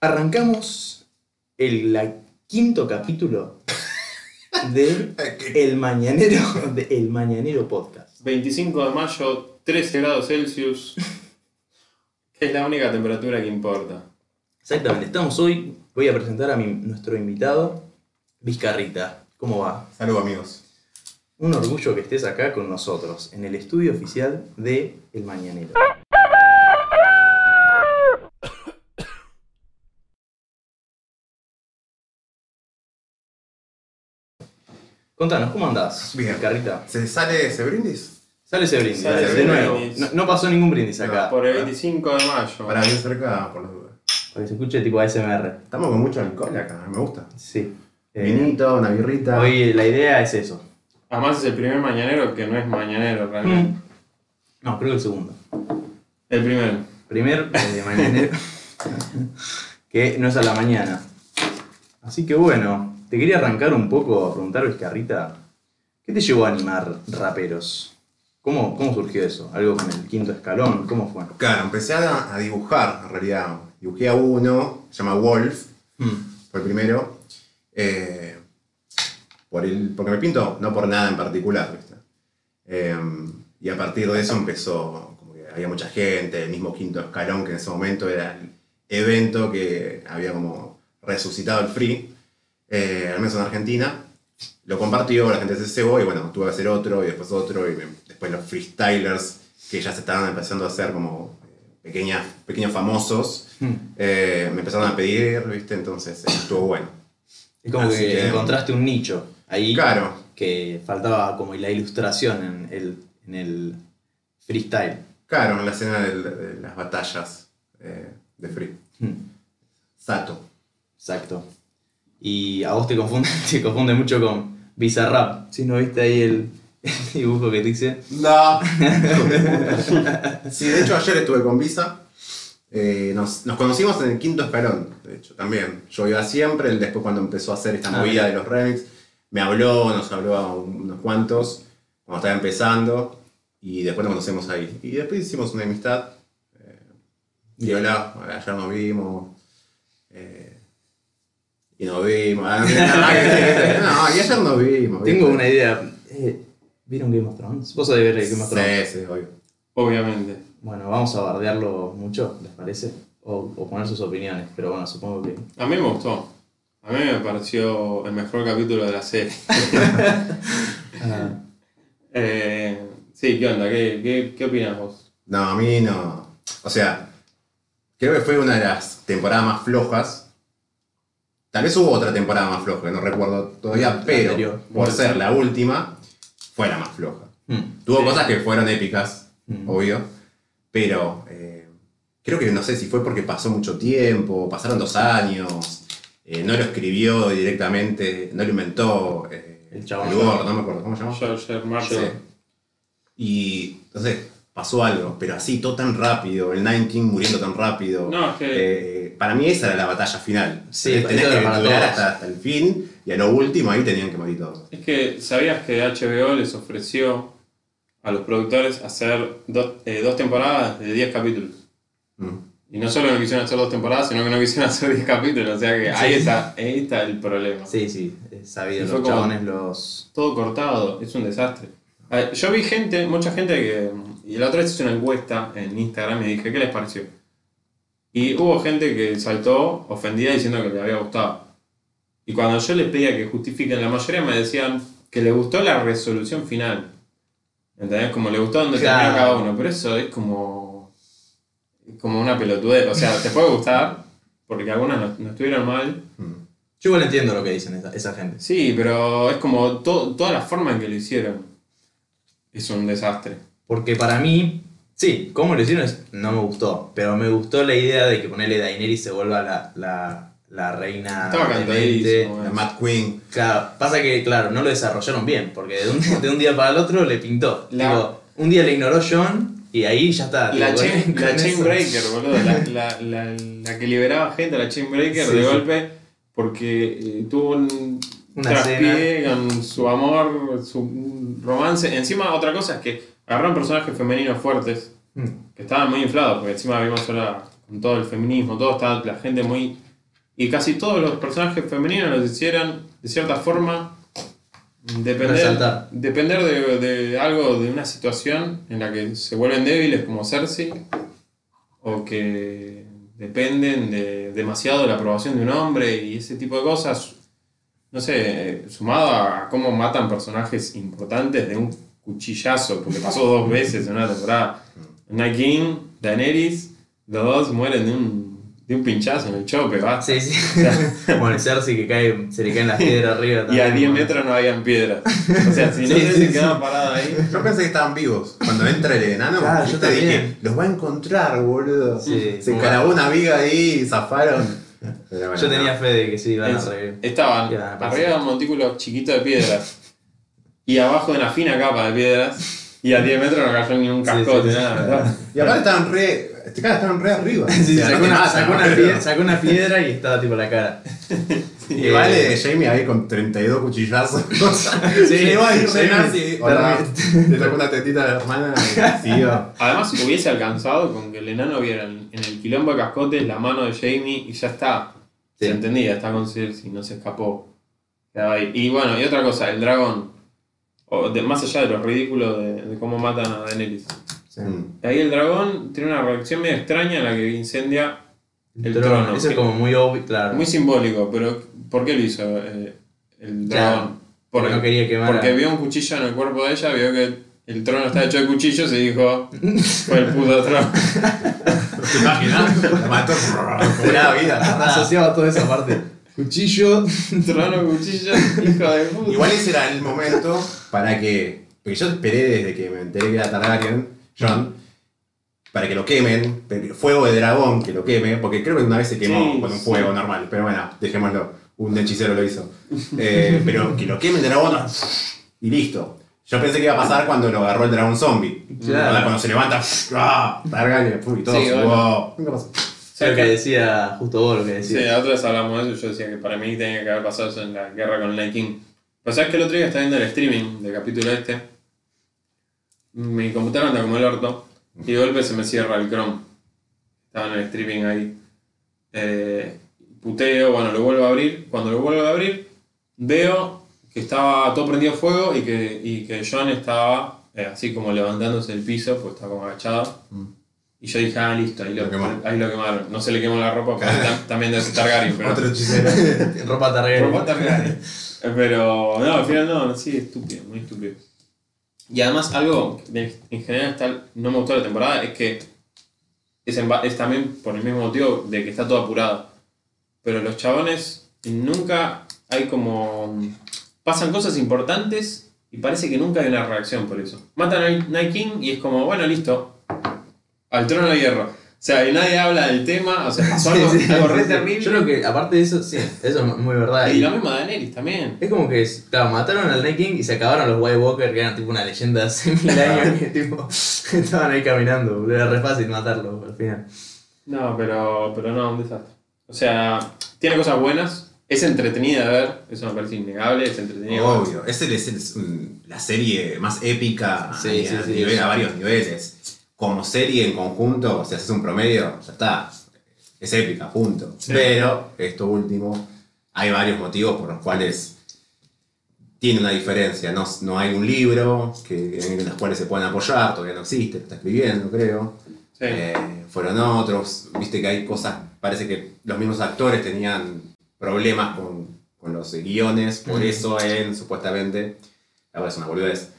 Arrancamos el la quinto capítulo de El Mañanero, de El Mañanero Podcast. 25 de mayo, 13 grados Celsius, que es la única temperatura que importa. Exactamente, estamos hoy, voy a presentar a mi- nuestro invitado, Vizcarrita. ¿Cómo va? Saludos amigos. Un orgullo que estés acá con nosotros, en el estudio oficial de El Mañanero. Contanos, ¿cómo andás? Bien. Vizcarrita. ¿Se sale ese brindis? Sale ese brindis, Sale dale, ese de nuevo. brindis. No, no pasó ningún brindis acá. Por el 25 de mayo. Para bien cerca, por las dudas. Para que se escuche tipo ASMR. Estamos con mucho alcohol acá, me gusta. Sí. Eh, Vinito, una birrita. hoy la idea es eso. Además es el primer mañanero que no es mañanero realmente. No, creo que el segundo. El primero. Primer eh, mañanero. que no es a la mañana. Así que bueno, te quería arrancar un poco a preguntar, Vizcarrita, ¿qué te llevó a animar raperos? ¿Cómo, ¿Cómo surgió eso? ¿Algo con el quinto escalón? ¿Cómo fue? Claro, empecé a, a dibujar, en realidad. Dibujé a uno, se llama Wolf, Mm, fue el primero. Eh, por el, porque me pinto, no por nada en particular, ¿viste? Eh, y a partir de eso empezó, como que había mucha gente, el mismo quinto escalón, que en ese momento era el evento que había como resucitado el free, eh, al menos en Argentina. Lo compartió, la gente se cebó y bueno, tuve que hacer otro y después otro y me- después los freestylers que ya se estaban empezando a hacer como eh, pequeñas, pequeños famosos, mm. eh, me empezaron a pedir, ¿viste? Entonces eh, estuvo bueno. Es como que, que- encontraste un nicho ahí Claro, que faltaba como la ilustración en el, en el freestyle. claro, en la escena de, las batallas eh, de Free. Mm, Sato. Exacto. Y a vos te confunde, te confunde mucho con Bizarrap. Si no viste ahí el, el dibujo que te hice. No. sí, de hecho ayer estuve con Visa. Eh, nos, nos conocimos en el quinto escalón, de hecho, también. Yo iba siempre, él después cuando empezó a hacer esta Ah, movida de los remix, me habló, nos habló a unos cuantos, cuando estaba empezando, y después nos conocemos ahí. Y después hicimos una amistad. Eh, y Bien. hola, ayer nos vimos. Y nos vimos. Ah, no, y ayer nos vimos. Tengo una idea. Eh, ¿Vieron Game of Thrones? Vos sabés ver Game of Thrones. Sí, sí, obvio. Obviamente. Bueno, vamos a bardearlo mucho, ¿les parece? O, o poner sus opiniones, pero bueno, supongo que. A mí me gustó. A mí me pareció el mejor capítulo de la serie. Ah, Eh, sí, ¿qué onda? ¿Qué, qué, qué opinas vos? No, a mí no. O sea, creo que fue una de las temporadas más flojas. Tal vez hubo otra temporada más floja, no recuerdo todavía, pero anterior. por ser la última, fue la más floja. mm, Tuvo Sí. cosas que fueron épicas, mm. obvio, pero eh, creo que no sé si fue porque pasó mucho tiempo, pasaron dos años, eh, no lo escribió directamente, no lo inventó eh, El chabón. gordo, no me acuerdo, ¿cómo se llama? George. Sí. Y entonces pasó algo, pero así, todo tan rápido, el Nine King muriendo tan rápido. No, es que Eh, para mí esa era la batalla final. Sí, tenés que para durar todos. hasta, hasta el fin y a lo último ahí tenían que morir todos. Es que sabías que HBO les ofreció a los productores hacer dos, eh, dos temporadas de 10 capítulos. Mm. Y no solo no quisieron hacer dos temporadas, sino que no quisieron hacer 10 capítulos. O sea que ahí, Sí. está, ahí está el problema. Sí, sí, sabido. Los chabones los. Todo cortado, es un desastre. A ver, Yo vi gente, mucha gente que. Y la otra vez hice una encuesta en Instagram y dije, ¿qué les pareció? Y hubo gente que saltó ofendida diciendo que le había gustado. Y cuando yo les pedía que justifiquen, la mayoría me decían que les gustó la resolución final. ¿Entendés? Como le gustó donde Claro. terminó cada uno. Pero eso es como. como una pelotudez. O sea, te puede gustar, porque algunas no, no estuvieron mal. Mm. Yo igual entiendo lo que dicen esa, esa gente. Sí, pero es como to- toda la forma en que lo hicieron. Es un desastre. Porque para mí, sí, cómo lo hicieron no me gustó. Pero me gustó la idea de que ponerle Daenerys se vuelva la, la, la reina. Estaba demente. cantadísimo. La Mad Queen. Claro, pasa que, claro, no lo desarrollaron bien, porque de un, de un día para el otro le pintó. La- un día le ignoró John y ahí ya está. La, tipo, chain, con la eso. chain breaker, boludo. La, la, la, la que liberaba gente, la chain breaker, Sí, de sí. golpe, porque eh, tuvo un Una traspié con su amor, su romance. Encima, otra cosa es que agarraron personajes femeninos fuertes Mm. que estaban muy inflados, porque encima vimos ahora con todo el feminismo, todo estaba la gente muy y casi todos los personajes femeninos los hicieran de cierta forma depender, depender de, de algo, de una situación en la que se vuelven débiles como Cersei o que dependen de demasiado de la aprobación de un hombre y ese tipo de cosas. No sé, sumado a cómo matan personajes importantes de un cuchillazo, porque pasó dos veces en una temporada. King, Daenerys, los dos mueren de un, de un pinchazo en el chope, va. Sí, sí. Como el Cersei que cae, se le caen las piedras arriba. Y a también, 10 como- metros no habían piedras. O sea, si no Sí, sé sí, si sí. quedaba parado ahí. Yo pensé que estaban vivos. Cuando entra el enano, Claro, yo ¿viste? dije, también. los va a encontrar, boludo. Sí, Se cargó una viga ahí y zafaron. Bueno, Yo tenía no. fe de que sí iban a Es- revivir. Estaban Ya, parece. arriba de un montículo chiquito de piedras y abajo de una fina capa de piedras y a 10 metros no cayó ni un cascote, sí, sí. nada, ¿verdad? Y aparte estaban re. Este cara estaban re arriba. Sí, sacó, una, sacó, piedra, sacó una piedra y estaba tipo la cara. Y vale, Jamie ahí con 32 cuchillazos. Sí, Llegó ahí Jamie. Hola. Sacó una tetita a la hermana y. Además, hubiese alcanzado con que el enano viera en el quilombo de cascotes la mano de Jamie y ya está. Sí. Se entendía, está con Cersei, no se escapó. Y bueno, y otra cosa, el dragón. O de- más allá de lo ridículo de, de cómo matan a Daenerys. Mm. Ahí el dragón tiene una reacción medio extraña en la que incendia el trono. trono. Eso es como muy obvio, claro. Muy simbólico, pero ¿por qué lo hizo eh, el Claro, dragón? porque no quería quemar Porque a- vio un cuchillo en el cuerpo de ella, vio que el trono está hecho de cuchillos y dijo, fue el puto trono. ¿Te imaginas? La mató vida. Asociaba toda esa parte. Cuchillo. trono, cuchillo, hijo de puta. Igual ese era el momento para que. Porque yo esperé desde que me enteré que era Targaryen, John, para que lo quemen, fuego de dragón que lo queme, porque creo que una vez se quemó Sí, con un sí. fuego normal, pero bueno, dejémoslo, un hechicero lo hizo. Eh, pero que lo queme el dragón y listo. Yo pensé que iba a pasar cuando lo agarró el dragón zombie. Claro. Cuando, se levanta, ¡ah! Targaryen, y todo, Sí, wow. Nunca pasó. O sea, lo que decía, justo vos lo que Sí, decías. la otra vez hablamos de eso, yo decía que para mí tenía que haber pasado eso en la guerra con el Night King. Pero sabes que el otro día estaba viendo el streaming del capítulo este, mi computadora anda como el orto, y de golpe se me cierra el Chrome. Estaba en el streaming ahí. Eh, puteo, bueno, lo vuelvo a abrir. Cuando lo vuelvo a abrir, veo que estaba todo prendido fuego y que, y que John estaba eh, así como levantándose del piso, pues estaba como agachado. Mm. Y yo dije, ah, listo, ahí lo, Lo quemó. ahí lo quemaron. No se le quemó la ropa, también ser Targaryen, pero... Otro hechicero. Ropa Targaryen. Ropa Targaryen. Pero no, al final no, sí, estúpido, muy estúpido. Y además algo que de- en general está, no me gustó de la temporada es que es, en es también por el mismo motivo de que está todo apurado. Pero los chabones nunca hay como... Pasan cosas importantes y parece que nunca hay una reacción por eso. Matan al Night King y es como, bueno, listo. Al trono de hierro. O sea, y nadie habla del tema, o sea, pasó algo, Sí, sí. algo re terrible. Yo creo que, aparte de eso, sí, eso es muy verdad. Y lo mismo de Daenerys también. Es como que, claro, mataron al Night King y se acabaron los White Walker, que eran tipo una leyenda de hace mil años, que tipo, estaban ahí caminando, era re fácil matarlo al final. No, pero, pero no, un desastre. O sea, tiene cosas buenas, es entretenida de ver, eso me parece innegable, es entretenida. Obvio, es, el- es el- es un- la serie más épica Sí, a, sí, a sí, nivel- sí. a varios niveles. Como serie en conjunto, si haces un promedio, ya está. Es épica, punto. Sí. Pero, esto último, hay varios motivos por los cuales tiene una diferencia. No, no hay un libro que, en los cuales se puedan apoyar, todavía no existe, lo está escribiendo, creo. Sí. Eh, fueron otros, viste que hay cosas, parece que los mismos actores tenían problemas con, con los guiones, por Mm. eso en, supuestamente, ahora es una boludez,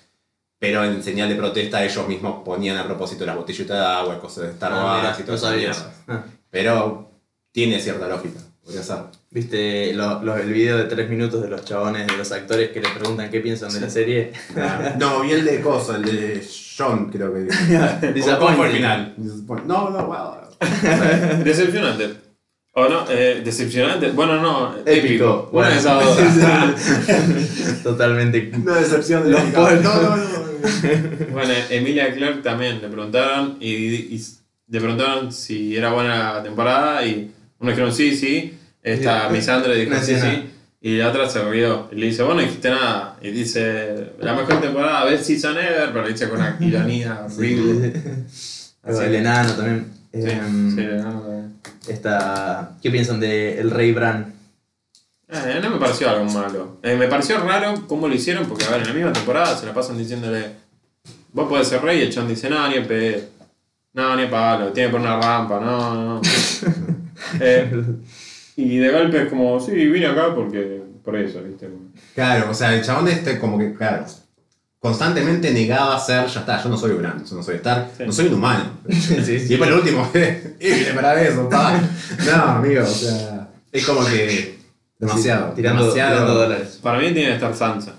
pero en señal de protesta ellos mismos ponían a propósito las botellitas de agua, cosas de Star Ah, y todo eso. Ah. Pero tiene cierta lógica, podría ser. ¿Viste lo- lo- el video de tres minutos de los chabones, de los actores que le preguntan qué piensan de la serie? no, vi el de Coso, el de John, creo que. ¿Cómo, cómo fue el final? No, no, wow. Decepcionante. ¿O no? Eh, decepcionante. Bueno, no. Épico. Bueno. dos. Totalmente. Una decepción de Los. No, no, no. Bueno, Emilia Clark también le preguntaron y, y le preguntaron si era buena la temporada y uno dijeron sí, sí. Esta Sí. Misandre dijo No sí, sí. Y la otra se rió. Y le dice, vos no dijiste nada. Y dice, la mejor temporada, best season ever, pero lo dice con una ironía horrible. Pero Así el enano también. Sí, Em, sí, no, no, esta, ¿Qué piensan de El Rey Bran? Eh, no me pareció algo malo. Eh, me pareció raro cómo lo hicieron, porque a ver, en la misma temporada se la pasan diciéndole, vos podés ser rey, y el chabón dice, no, ni pedo. No, ni a palo, tiene que poner una rampa, no, no. Eh, y de golpe es como, sí, vine acá porque, por eso, ¿viste? Claro, o sea, el chabón este como que, claro, constantemente negaba ser, ya está, yo no soy Bran, yo no soy Stark, Sí. no soy un humano. sí, Y sí. después lo último, y para eso, pa. No, amigo, o sea, es como que demasiado, tirando, demasiado. tirando dólares. Para mí tiene que estar Sansa.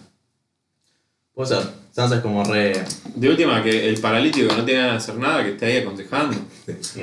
Puede ser. Sansa es como re. De última, que el paralítico no tiene ganas de hacer nada, que esté ahí aconsejando.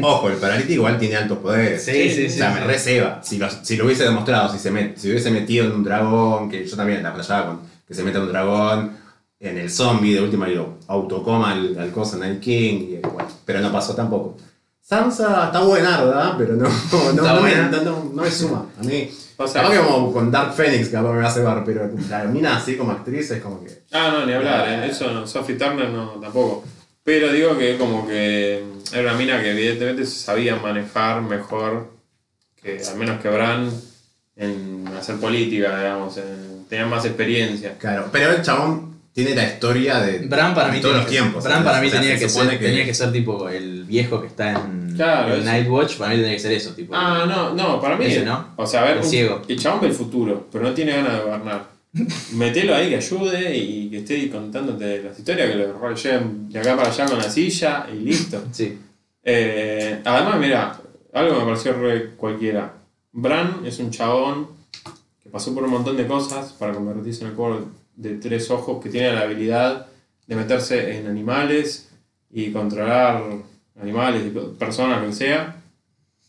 Ojo, el paralítico igual tiene altos poderes. Sí, sí, O sí. sea, sí. me receba. Si lo, si lo hubiese demostrado, si se met- si hubiese metido en un dragón, que yo también la playaba con que se meta en un dragón, en el zombie, de última lo autocoma al, al cosa Night King, y, bueno, pero no pasó tampoco. Sansa está buena, ¿verdad? Pero no, no, me, no, no- no me suma. A mí, Pasa capaz que- que como con Dark Phoenix, capaz me va a cebar, pero la mina así como actriz es como que. Ah, no, ni hablar, ¿eh? eso no, Sophie Turner no, tampoco. Pero digo que como que era una mina que evidentemente se sabía manejar mejor que al menos que Bran en hacer política, digamos, en- tenía más experiencia. Claro, pero el chabón tiene la historia de Bran para mí, todos los que- tiempos. Bran para mí O sea, tenía, se que ser, tenía que ser tipo el viejo que está en, Claro, eso. Nightwatch. Para mí tendría que ser eso, tipo. Ah, no, no, para mí. ¿no? O sea, a ver, El un- ciego. el chabón ve el futuro, pero no tiene ganas de gobernar. Metelo ahí que ayude y que esté contándote las historias, que lo lleven de acá para allá con la silla y listo. Sí. Eh, además, mira, algo me pareció re cualquiera. Bran es un chabón que pasó por un montón de cosas para convertirse en el cuervo de tres ojos, que tiene la habilidad de meterse en animales y controlar animales, y personas, lo que sea.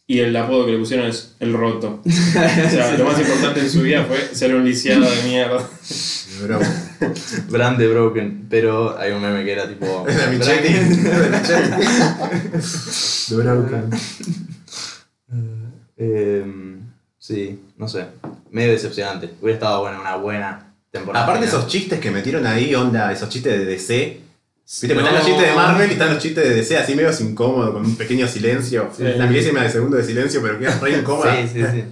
Y el apodo que le pusieron es el roto. O sea, lo más importante en su vida fue ser un lisiado de mierda. Pero, Bran de Broken. Pero hay un meme que era tipo. Es de Bran- Michetti. Es de Michetti. De Broken. Em, sí, no sé. Medio decepcionante. Hubiera estado bueno una buena temporada. Aparte final. esos chistes que metieron ahí, onda, esos chistes de DC. Viste, No. están los chistes de Marvel y están los chistes de DC así medio incómodos, con un pequeño silencio. Sí. La milésima de segundo de silencio, pero queda re incómoda. Sí, sí, sí.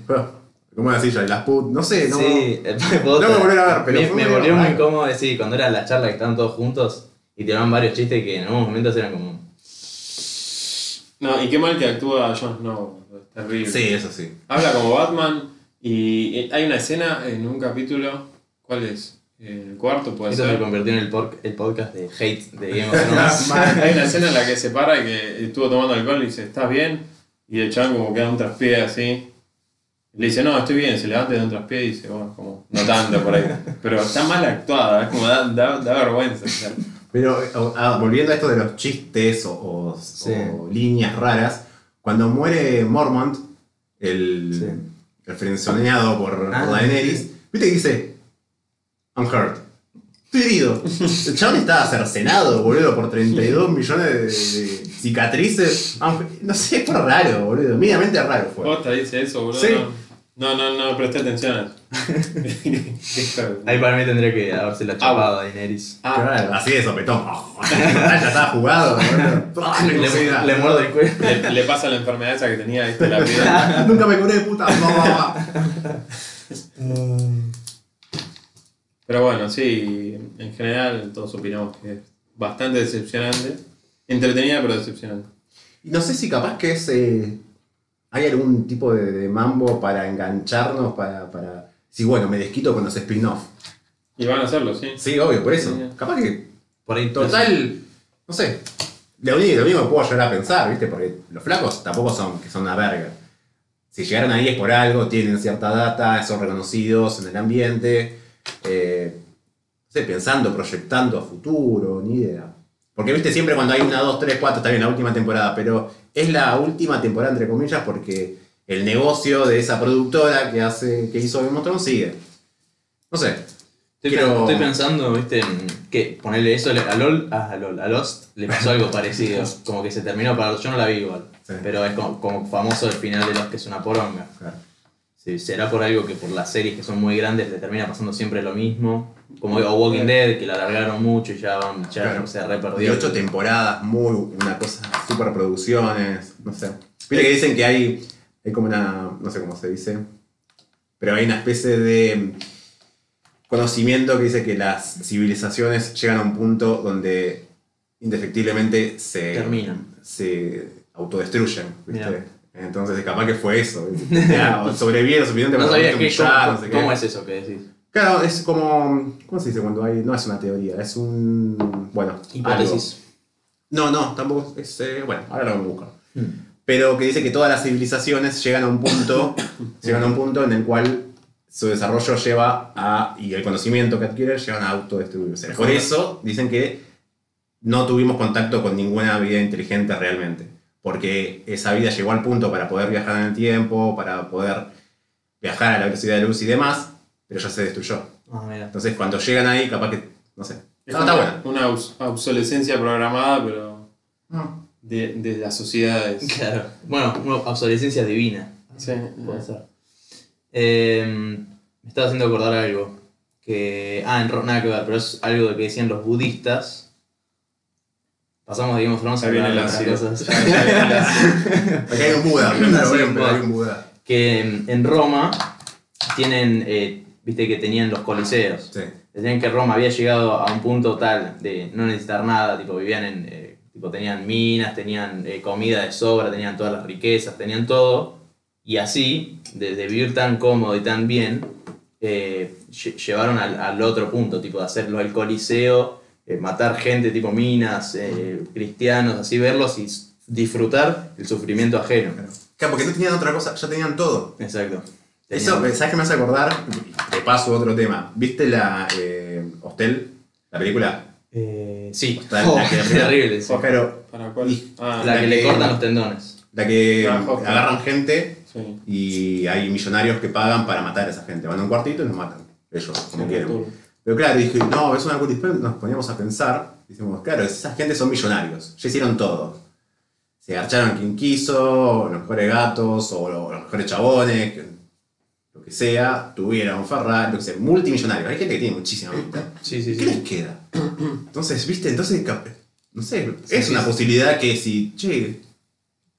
Como la silla, las put, no sé, no. Sí, No me volver a ver, pero me, volvió muy incómodo sí, cuando era la charla que estaban todos juntos y tiraban varios chistes que en algunos momentos eran como. No, y qué mal que actúa Jon Snow. es Terrible. Sí, eso sí. Habla como Batman y hay una escena en un capítulo. ¿Cuál es? En el cuarto puede Esto se convirtió en el, por- el podcast de hate de Game of Thrones. Hay una escena en la que se para y que estuvo tomando alcohol y dice, ¿estás bien? Y el chabón como que da un traspié así. Le dice, no, estoy bien, se levanta y da un traspié y dice, bueno, como, no tanto por ahí. Pero está mal actuada, es como da, da, da vergüenza. o sea. Pero ah, volviendo a esto de los chistes o, o- Sí. o líneas raras, cuando muere Mormont, el, Sí. el frenzoneado por, Ah, por Daenerys, viste que dice, I'm hurt. Estoy herido. El chabón estaba cercenado, boludo, por 32 millones de, de cicatrices. I'm- No sé, fue raro, boludo. Mínimamente raro fue. Posta dice eso, boludo. Sí. No, no, no, presté atención. Qué hijo de- Ahí para mí tendría que haberse la chapado a Daenerys. Ah, Claro, así de sopetón. ya estaba jugado, boludo. Ah, Le, sé, le muerdo el cuello. le, le pasa la enfermedad esa que tenía, viste, la piel. Nunca me curé, puta. No, no, no. Pero bueno, sí, en general todos opinamos que es bastante decepcionante. Entretenida, pero decepcionante. Y no sé si capaz que es. eh, hay algún tipo de, de mambo para engancharnos, para. para sí, bueno, me desquito con los spin-off. Y van a hacerlo, sí. Sí, obvio, por eso. Sí. Capaz que. Por ahí Total. No sé. Lo único, lo mismo que puedo llegar a pensar, ¿viste? Porque los flacos tampoco son que son una verga. Si llegaron ahí es por algo, tienen cierta data, son reconocidos en el ambiente. Eh, no sé, pensando, proyectando a futuro, ni idea. Porque, viste, siempre cuando hay una, dos, tres, cuatro, está bien la última temporada, pero es la última temporada, entre comillas, porque el negocio de esa productora que hace que hizo Game of Thrones sigue. No sé. Estoy, Quiero- estoy pensando, viste, que ponerle eso a LOL, a, a LOL, a Lost le pasó algo parecido. Como que se terminó para. Yo no la vi igual. Sí. Pero es como, como famoso el final de Lost, que es una poronga. Claro. Sí, será por algo que por las series que son muy grandes le termina pasando siempre lo mismo. Como o Walking Dead, que la alargaron mucho y ya, van, ya Claro. se re Y ocho temporadas, muy, una cosa, super producciones, no sé. Viste que dicen que hay, hay como una, no sé cómo se dice, pero hay una especie de conocimiento que dice que las civilizaciones llegan a un punto donde indefectiblemente se, Terminan. se autodestruyen, ¿viste? Mirá. Entonces capaz que fue eso. Ya, sobrevive lo suficiente No para sabía que, cómo, no sé qué. cómo es eso que decís. Claro, es como. ¿Cómo se dice cuando hay.? No es una teoría, es un. Bueno. Hipótesis. No, no, tampoco es. eh, bueno, ahora lo vamos a buscar. Hmm. Pero que dice que todas las civilizaciones llegan a un punto. llegan a un punto en el cual su desarrollo lleva a. y el conocimiento que adquieren llevan a autodestruirse. Por eso dicen que no tuvimos contacto con ninguna vida inteligente realmente. Porque esa vida llegó al punto para poder viajar en el tiempo, para poder viajar a la velocidad de luz y demás, pero ya se destruyó. Ah, mira. Entonces, cuando llegan ahí, capaz que. No sé. Es No, está una, bueno. una obs- obsolescencia programada, pero de, de las sociedades. Claro. Bueno, una obsolescencia divina. Sí, Puede ser. Eh, me estaba haciendo acordar algo. Que. Ah, nada que ver, pero es algo que decían los budistas. Pasamos de Game of Thrones a viene hablar el de ácido. Acá hay un Buda, Buda. hay un Buda. que en, en Roma tienen. eh, Viste que tenían los coliseos. Sí. Decían que Roma había llegado a un punto tal de no necesitar nada, tipo vivían en, eh, tipo tenían minas, tenían eh, comida de sobra, tenían todas las riquezas, tenían todo, y así, de, de vivir tan cómodo y tan bien, eh, lle- llevaron al, al otro punto, tipo de hacerlo el coliseo, eh, matar gente tipo minas, eh, cristianos, así verlos y disfrutar el sufrimiento ajeno. Claro, porque no tenían otra cosa, ya tenían todo. Exacto. Eso, ¿sabes qué me hace acordar? De paso, otro tema. ¿Viste la eh, Hostel? La película. eh, sí, Oh, la que- terrible, sí. Pero ¿Para cuál? Y- Ah, La la que le cortan los tendones. la que Ah, Hostel. agarran gente sí. y hay millonarios que pagan para matar a esa gente. Van a un cuartito y los matan. Ellos, como Sí, quieren. Pero claro, dije, no, es una culpa. Después nos poníamos a pensar, decimos, claro, esas gente son millonarios, ya hicieron todo. Se garcharon a quien quiso, los mejores gatos, o los, los mejores chabones, que- lo que sea, tuvieron Ferrari, lo que sea, multimillonarios. Hay gente que tiene muchísima guita. Sí, sí, ¿Qué sí. les queda? Entonces, viste, entonces, no sé, es sí, una sí. posibilidad que si, che,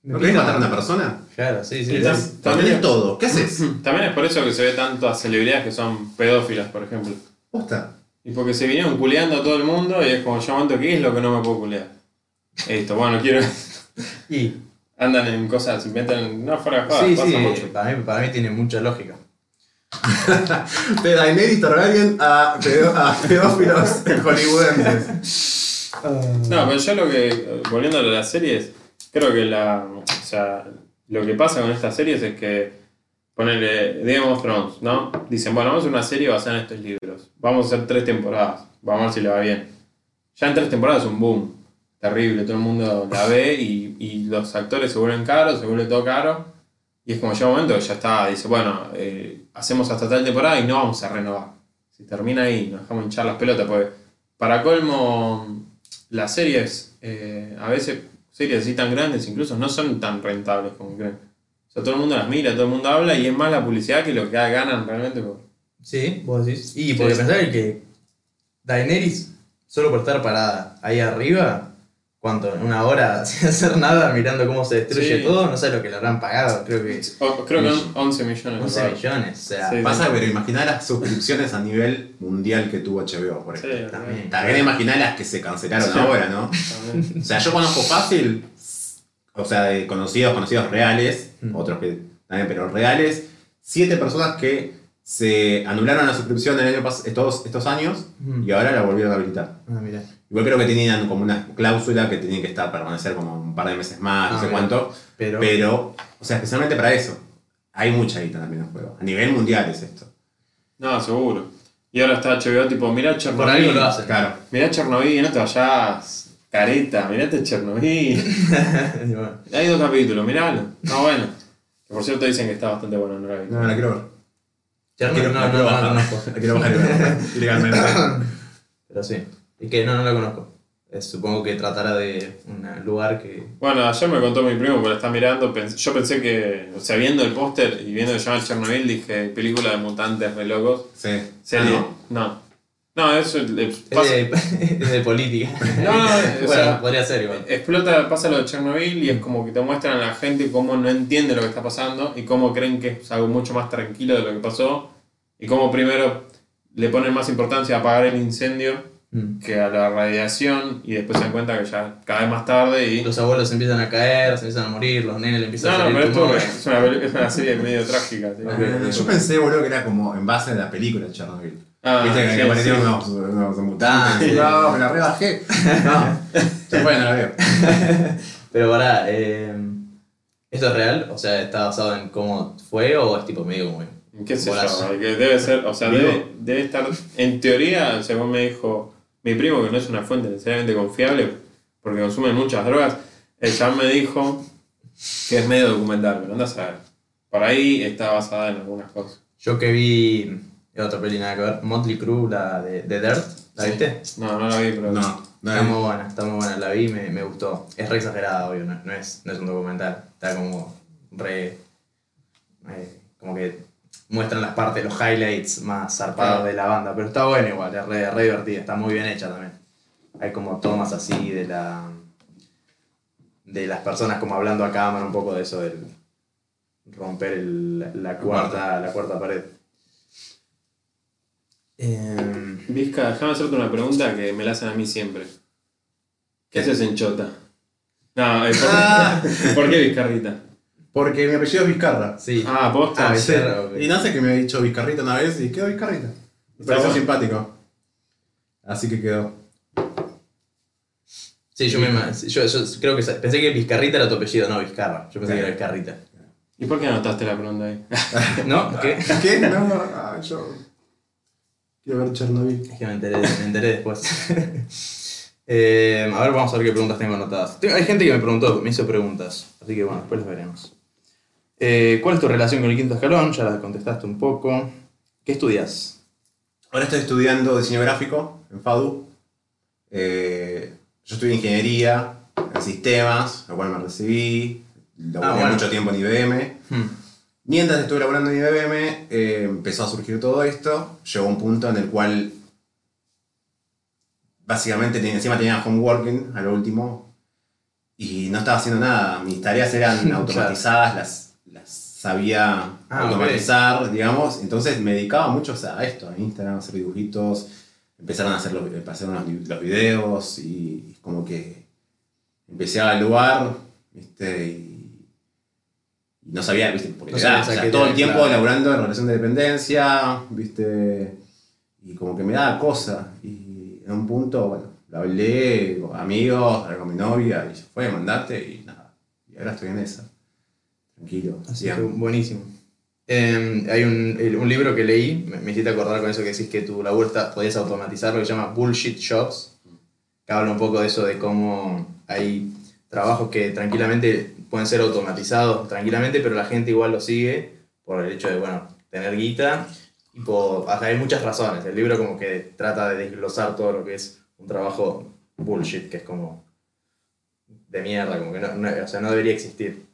¿no querés matar a una persona? Claro, sí, sí. También, tenés todo, ¿qué haces? también es por eso que se ve tantas celebridades que son pedófilas, por ejemplo. Posta. Y porque se vinieron culeando a todo el mundo y es como yo momento, ¿qué es lo que no me puedo culear? Esto, bueno, quiero. Y, Andan en cosas, inventan. No, fuera de joda, sí, pasa sí, mucho. para mí, para mí tiene mucha lógica. De Daenerys Targaryen a, pedo- a pedófilos hollywoodenses. No, pero yo lo que, volviendo a las series, creo que la, o sea, lo que pasa con estas series es que, ponerle Game of Thrones, ¿no? Dicen, bueno, vamos a hacer una serie basada en estos libros. Vamos a hacer tres temporadas, vamos a ver si le va bien. Ya en tres temporadas es un boom, terrible, todo el mundo la ve y, y los actores se vuelven caros, se vuelve todo caro. Y es como llega un momento que ya está, dice, bueno, eh, hacemos hasta tal temporada y no vamos a renovar. Si termina ahí, nos dejamos hinchar las pelotas, porque para colmo, las series, eh, a veces series así tan grandes incluso no son tan rentables como creen. Sea, todo el mundo las mira, todo el mundo habla y es más la publicidad que lo que ganan realmente. por- Sí, vos decís. Y porque Sí. pensar que Daenerys, solo por estar parada ahí arriba, ¿cuánto? En una hora sin hacer nada, mirando cómo se destruye Sí. todo, no sé lo que le habrán pagado, creo que o- creo que son 11 millones. 11 ¿verdad? millones. O sea, Sí. Pasa, pero imaginá las suscripciones a nivel mundial que tuvo HBO, por Sí, ejemplo. también. También imaginá las que se cancelaron Sí. ahora, ¿no? también. O sea, yo conozco fácil, o sea, de conocidos, conocidos reales, Mm. otros que también, pero reales, siete personas que se anularon la suscripción el año estos, estos años Mm. y ahora la volvieron a habilitar. Ah, mira. Igual creo que tenían como una cláusula que tenían que estar permanecer como un par de meses más, no Ah, sé mira. cuánto. Pero, Pero, o sea, especialmente para eso. Hay mucha guita también en juego. A nivel mundial es esto. No, seguro. Y ahora está HBO tipo, mirá por Chernobyl. algo lo hacen. Claro. Mirá Chernobyl, no te vayas. Careta, mirate Chernobyl. Y Hay dos capítulos, miralo. No, bueno. Que por cierto dicen que está bastante bueno, no la vi. No, la quiero ver. Chernobyl Quiero- no, la no, no la conozco. La quiero bajar y ilegalmente. Pero sí. Es que no, no la conozco. Eh, Supongo que tratará de un lugar que. Bueno, ayer me contó mi primo que lo está mirando. pens- yo pensé que, o sea, viendo el póster y viendo que se llama Chernobyl, dije película de mutantes de locos. Sí. Serie. Ah, No. No, eso es- Es pasa- de, es de política. No, no, o bueno, sea, podría ser igual. explota, pasa lo de Chernobyl y es como que te muestran a la gente cómo no entiende lo que está pasando y cómo creen que es algo mucho más tranquilo de lo que pasó y cómo primero le ponen más importancia a apagar el incendio Mm. que a la radiación y después se dan cuenta que ya cada vez más tarde y... Los abuelos empiezan a caer, se empiezan a morir, los nenes le empiezan No, a no, pero esto es una, es una serie medio trágica. ¿sí? Eh, yo pensé, boludo, que era como en base a la película de Chernobyl. Ah, Viste sí, que aparecieron sí. unos, unos mutantes. No, me la rebajé. No, fue, no la veo. Pero pará, eh, ¿esto es real? O sea, ¿está basado en cómo fue o es tipo medio como... ¿Qué sé yo? Que debe ser, o sea, debe, debe estar, en teoría, según me dijo mi primo, que no es una fuente necesariamente confiable, porque consume muchas drogas, el chabón me dijo que es medio documental, pero anda a saber. Por ahí está basada en algunas cosas. Yo que vi otra peli nada que ver, Motley Crue, la de, de Dirt, ¿la Sí. viste? No, no la vi, pero... No, no Está muy buena, está muy buena, la vi y me, me gustó. Es re exagerada, obvio, no, no es, no es un documental. Está como re... eh, como que muestran las partes, los highlights más zarpados de la banda, pero está buena igual, es re, re divertida, está muy bien hecha también. Hay como tomas así de la... de las personas como hablando a cámara, un poco de eso del romper el- la, cuarta, la cuarta pared. Em, Vizca, déjame hacerte una pregunta que me la hacen a mí siempre. ¿Qué haces en Chota? No, eh, ¿por, Ah. ¿por qué Vizcarrita? Porque mi apellido es Vizcarra. sí. Ah, posta. Ah. Vizcarra. Y no sé que me ha dicho Vizcarrita una vez y quedó Vizcarrita. Me pareció bueno. simpático. Así que quedó. Sí, yo, me, yo, yo creo que pensé que Vizcarrita era tu apellido, no Vizcarra. Yo pensé que era Vizcarrita. ¿Y por qué anotaste la pregunta ahí? ¿No? ¿Qué? ¿Qué? No, ah, yo. Quiero ver Chernobyl. Es que me enteré, me enteré después. Eh, a ver, vamos a ver qué preguntas tengo anotadas. Hay gente que me preguntó, me hizo preguntas. Así que bueno, después las veremos. Eh, ¿Cuál es tu relación con el quinto escalón? Ya la contestaste un poco. ¿Qué estudias? Ahora estoy estudiando diseño gráfico en FADU. Eh, yo estudié ingeniería en sistemas, lo cual me recibí. Laburé Ah, bueno. mucho tiempo en IBM. Hmm. Mientras estuve laburando en IBM, eh, empezó a surgir todo esto. Llegó un punto en el cual básicamente encima tenía homeworking a lo último y no estaba haciendo nada. Mis tareas eran automatizadas, las, las sabía Ah, automatizar, digamos. Entonces me dedicaba mucho o sea, a esto, a Instagram, a hacer dibujitos. Empezaron a hacer los, vi- los videos y como que empecé a evaluar, ¿viste? Y no sabía, ¿viste? Porque No te da, sabías a o sea, qué todo el tiempo claro. laburando en relación de dependencia, ¿viste? Y como que me daba cosa. Y en un punto, bueno, lo hablé con amigos, hablé con mi novia, y se fue, mandate, y nada. Y ahora estoy en esa. Tranquilo. Así que buenísimo. Eh, hay un, un libro que leí, me, me hiciste acordar con eso que decís que tu laburo está, podías automatizar, lo que se llama Bullshit Jobs, que habla un poco de eso de cómo hay trabajos que tranquilamente pueden ser automatizados tranquilamente, pero la gente igual lo sigue por el hecho de, bueno, tener guita y por, hasta hay muchas razones. El libro como que trata de desglosar todo lo que es un trabajo bullshit, que es como de mierda, como que no, no- o sea, no debería existir.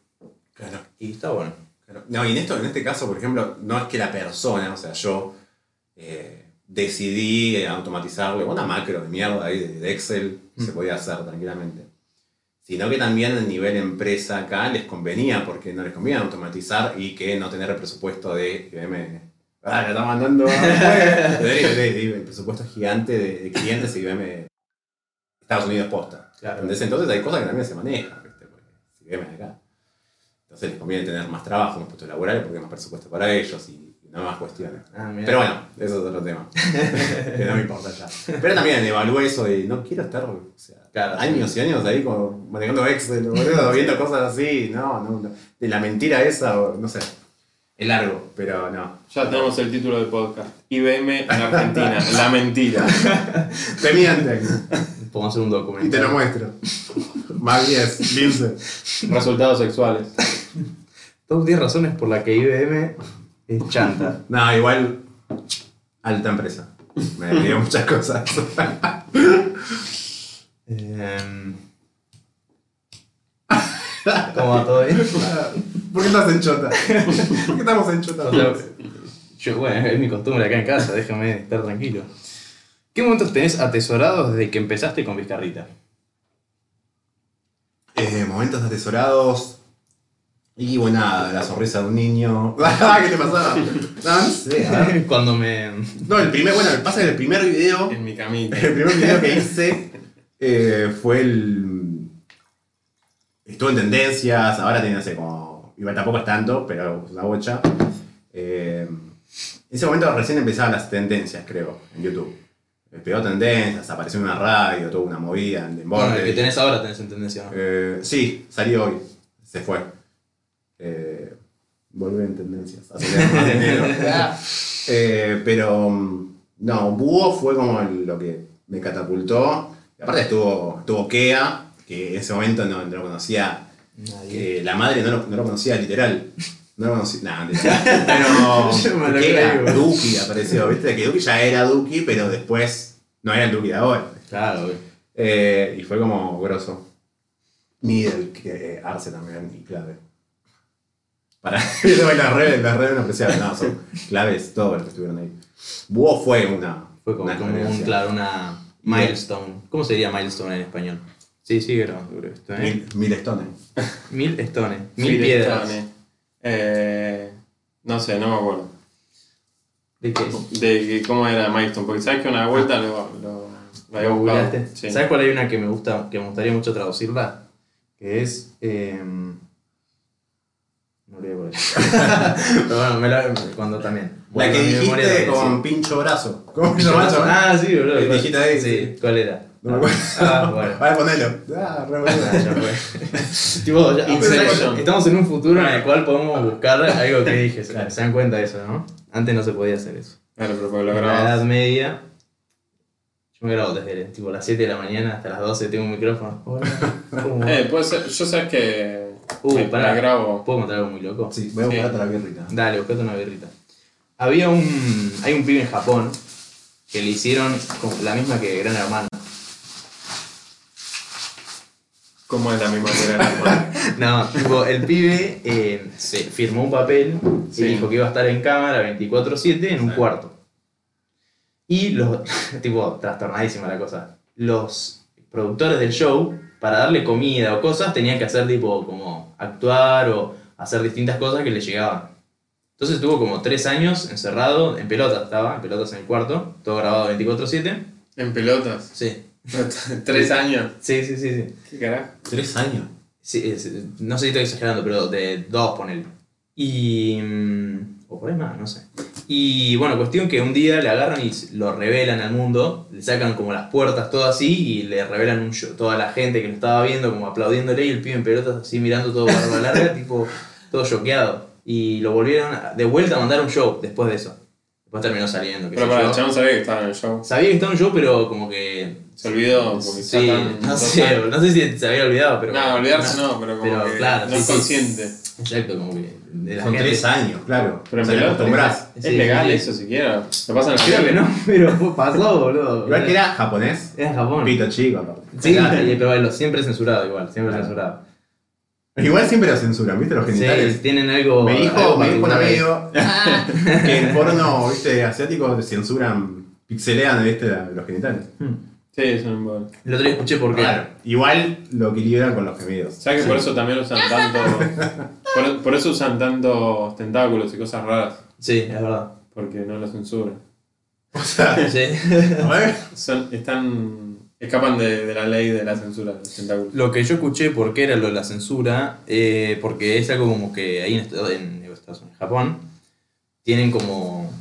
Claro. Y está bueno. Claro. No, y en, esto, en este caso, por ejemplo, no es que la persona, o sea, yo eh, decidí automatizarle una macro de mierda ahí de, de Excel, Mm. se podía hacer tranquilamente. Sino que también a nivel empresa acá les convenía, porque no les convenía automatizar y que no tener el presupuesto de IBM. Ah, está mandando. de- el presupuesto gigante de, de clientes IBM Estados Unidos posta. Claro. Entonces, entonces hay cosas que también se manejan, ¿viste? Porque si IBM es acá. Entonces les conviene tener más trabajo, más puestos laborales, porque hay más presupuesto para ellos y no más cuestiones. Ah. Pero bueno, eso es otro tema. que no me importa ya. Pero también evalué eso de no quiero estar o sea, Claro, años y años ahí como manejando Excel, boludo, viendo cosas así. No, no, no. De la mentira esa, o no sé. Es largo, pero no. Ya tenemos el título del podcast. IBM en Argentina. la mentira. Te mienten Podemos hacer un y te lo muestro. Más 10, 15. Resultados sexuales. Top 10 razones por las que IBM es chanta. No, igual. Alta empresa. Me dio muchas cosas. Em, ¿Cómo va todo bien? ¿Por qué estás en chota? ¿Por qué estamos en chota? O sea, yo, bueno, es mi costumbre acá en casa, déjame estar tranquilo. ¿Qué momentos tenés atesorados desde que empezaste con Vizcarrita? Eh, momentos atesorados. Y bueno, nada, la sonrisa de un niño. ¿Qué te pasaba? No, no sé, a ver. Cuando me. No, el primer, bueno, pasa que el primer video, En mi camita. el primer video que hice eh, fue el. Estuvo en tendencias, ahora tiene, no sé, como. Igual tampoco es tanto, pero es una bocha. Eh, en ese momento recién empezaban las tendencias, creo, en YouTube. Pegó tendencias, apareció en una radio, tuvo una movida en Bueno, el que tenés ahora tenés en tendencia, ¿no? Eh, sí, salió hoy. Se fue. Eh, volvió en tendencias. Eh, pero mm, no, Búho fue como lo que me catapultó. Y aparte estuvo, estuvo Kea, que en ese momento no, no lo conocía. Nadie. que la madre no lo, no lo conocía literal. No lo conocía. Nada, pero Kea. Duki apareció. Viste que Duki ya era Duki, pero después no era el Duki de ahora. Claro. Eh, y fue como grosso. Middle, que eh, Arce también, y clave. Para las redes, las redes no apreciaban, no, son claves todos los que estuvieron ahí. Búho fue una. Fue como, una como un, claro, una milestone. ¿Cómo sería milestone en español? Sí, sí, creo. ¿eh? Mil, mil stones. Mil stones, mil Mil piedras. estones. Eh, no sé, no me acuerdo. ¿De qué? De cómo era Milestone, porque sabes que una vuelta lo, lo, lo había ¿Lo buscado. Sí. ¿Sabes cuál hay una que me gusta, que me gustaría mucho traducirla? Que es. no olvidé por ahí. Pero bueno, me la, cuando también. La Bueno, que mi memoria dijiste que con sí. pincho brazo. ¿Cómo llama? chaval? Ah, sí, boludo. Que ¿cuál? dijiste ahí, Sí. ¿cuál era? No me acuerdo. Ah, bueno. Vale, ponelo. Ah, re bueno. Ah, ya fue. tipo, ya- Inception. estamos en un futuro en el cual podemos buscar algo que dije. Se se dan cuenta de eso, ¿no? Antes no se podía hacer eso. Claro, pero porque lo En la. Edad Media. Yo me grabo desde tipo, las 7 de la mañana hasta las 12, tengo un micrófono. Hola. Eh, puede ser, yo sabes que Uh, me, pará. me grabo. ¿Puedo contar algo muy loco? Sí, voy a Sí. buscarte la birrita. Dale, buscate una birrita. Había un. Hay un pibe en Japón que le hicieron la misma que Gran Hermano. ¿Cómo es la misma que era la hermana? No, tipo, el pibe eh, se firmó un papel Sí. y dijo que iba a estar en cámara 24-7 en un Sí. cuarto. Y los. tipo, trastornadísima la cosa. Los productores del show, para darle comida o cosas, tenían que hacer tipo como actuar o hacer distintas cosas que le llegaban. Entonces estuvo como tres años encerrado, en pelotas estaba, en pelotas en el cuarto, todo grabado 24-7. En pelotas. Sí. Tres años. Sí, sí, sí, sí. ¿Qué carajo? Tres años. Sí, es- no sé si estoy exagerando, pero de dos, ponele. Y. mm, O por ahí más, no sé. Y bueno, cuestión que un día le agarran y lo revelan al mundo, le sacan como las puertas, todo así, y le revelan un show, toda la gente que lo estaba viendo, como aplaudiéndole, y el pibe en pelotas así mirando todo barba larga, tipo, todo choqueado. Y lo volvieron de vuelta a mandar un show después de eso. Después terminó saliendo. Pero para el chabón sabía que estaba en el show. Sabía que estaba en un show, pero como que. Se olvidó porque Sí, tan. no sé, no sé si se había olvidado, pero. No, olvidarse no, pero como pero que claro, no sí, es sí. consciente. Exacto, como que. de Son gente- tres años, claro. Pero en Se le pelota, acostumbras. Es Sí, legal sí. eso siquiera. Lo pasan en la Creo que no, pero pasó, boludo. Igual que era japonés. Era en Japón. Pito chico, aparte. Sí, y- pero bueno, siempre censurado igual, siempre Claro. censurado. Igual siempre lo censuran, ¿viste? Los Sí, genitales. tienen algo. me dijo, algo me dijo un amigo que en porno, viste, asiático te censuran, pixelean, viste, los genitales. Sí, es un embole. El otro día escuché por qué. Claro. Igual lo equilibran con los gemidos. ¿Sabes que por eso también usan tanto. por, por eso usan tantos tentáculos y cosas raras? Sí, es verdad. Porque no lo censuran. O sea, Sí. a ver. Son, están. Escapan de, de la ley de la censura, tentáculos. Lo que yo escuché por qué era lo de la censura, eh, porque es algo como que ahí en, en Unidos, Japón, tienen como,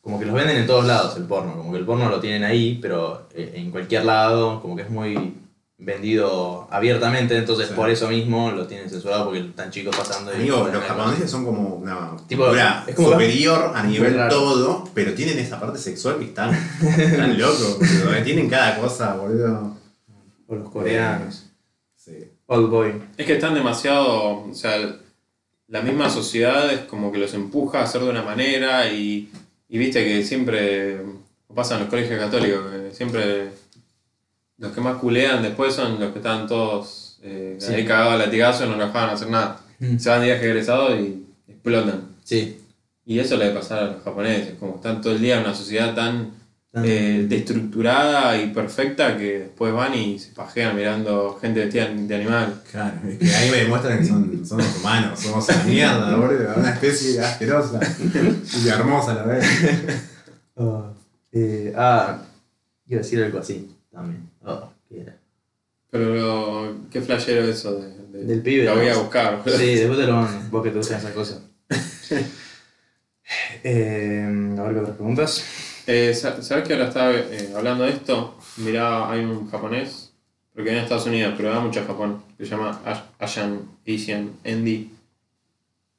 como que los venden en todos lados el porno, como que el porno lo tienen ahí, pero eh, en cualquier lado, como que es muy vendido abiertamente, entonces Sí. por eso mismo lo tienen censurado porque están chicos pasando y Amigo, ponen los japoneses son como una Tipo, cultura es como- superior a nivel todo, pero tienen esa parte sexual que están, están locos, boludo. Tienen cada cosa, boludo. O los coreanos. Sí. Old boy. Es que están demasiado. O sea, la misma sociedad es como que los empuja a hacer de una manera y, y viste que siempre. Pasa en los colegios católicos, que siempre Los que más culean después son los que están todos eh, Sí. ahí cagados a latigazo y no los dejaban hacer nada. Mm. Se van de viaje egresado y explotan. Sí. Y eso le debe pasar a los japoneses, como están todo el día en una sociedad tan eh, destructurada y perfecta que después van y se pajean mirando gente vestida de animal. Claro, es que ahí me demuestran que son, son los humanos, somos una mierda, boludo, una especie asquerosa y hermosa a la vez. Ah, eh, ah, iba a decir algo así también. Oh, ¿qué era? Pero qué flashero eso de, de- Del pibe, Lo voy a buscar. Sí, después te lo mando, vos que te gustan esas cosas. Eh, a ver qué otras preguntas. Eh, sa- ¿Sabes que ahora estaba eh, hablando de esto? Mirá, hay un japonés, porque viene de Estados Unidos, pero da mucho a Japón, que se llama Asian, Asian Andy,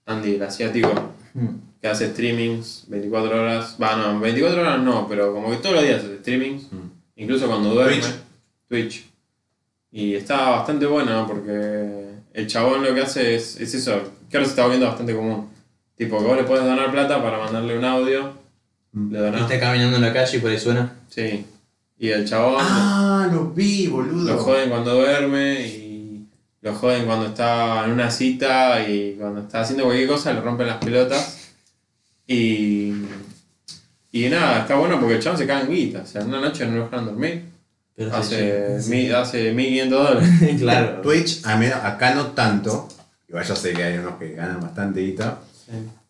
Andy, el asiático, Hmm. que hace streamings 24 horas, va, no, 24 horas no, pero como que todos los días hace streamings, Mm. incluso cuando duerme, Twitch. Twitch. Y está bastante bueno porque el chabón lo que hace es, es eso, que ahora se está volviendo bastante común. Tipo, que vos le podés donar plata para mandarle un audio, Mm. le donás, Está caminando en la calle y por ahí suena. sí. Y el chabón Ah, lo vi, boludo. lo joden cuando duerme y lo joden cuando está en una cita y cuando está haciendo cualquier cosa le rompen las pelotas. Y, y nada, está bueno porque el chabón se caga en guita. O sea, en una noche no lo dejan dormir. Pero Hace, sí, mi- hace 1500 dólares. sí. claro. Twitch, a menos- acá no tanto, igual yo sé que hay unos que ganan bastante guita.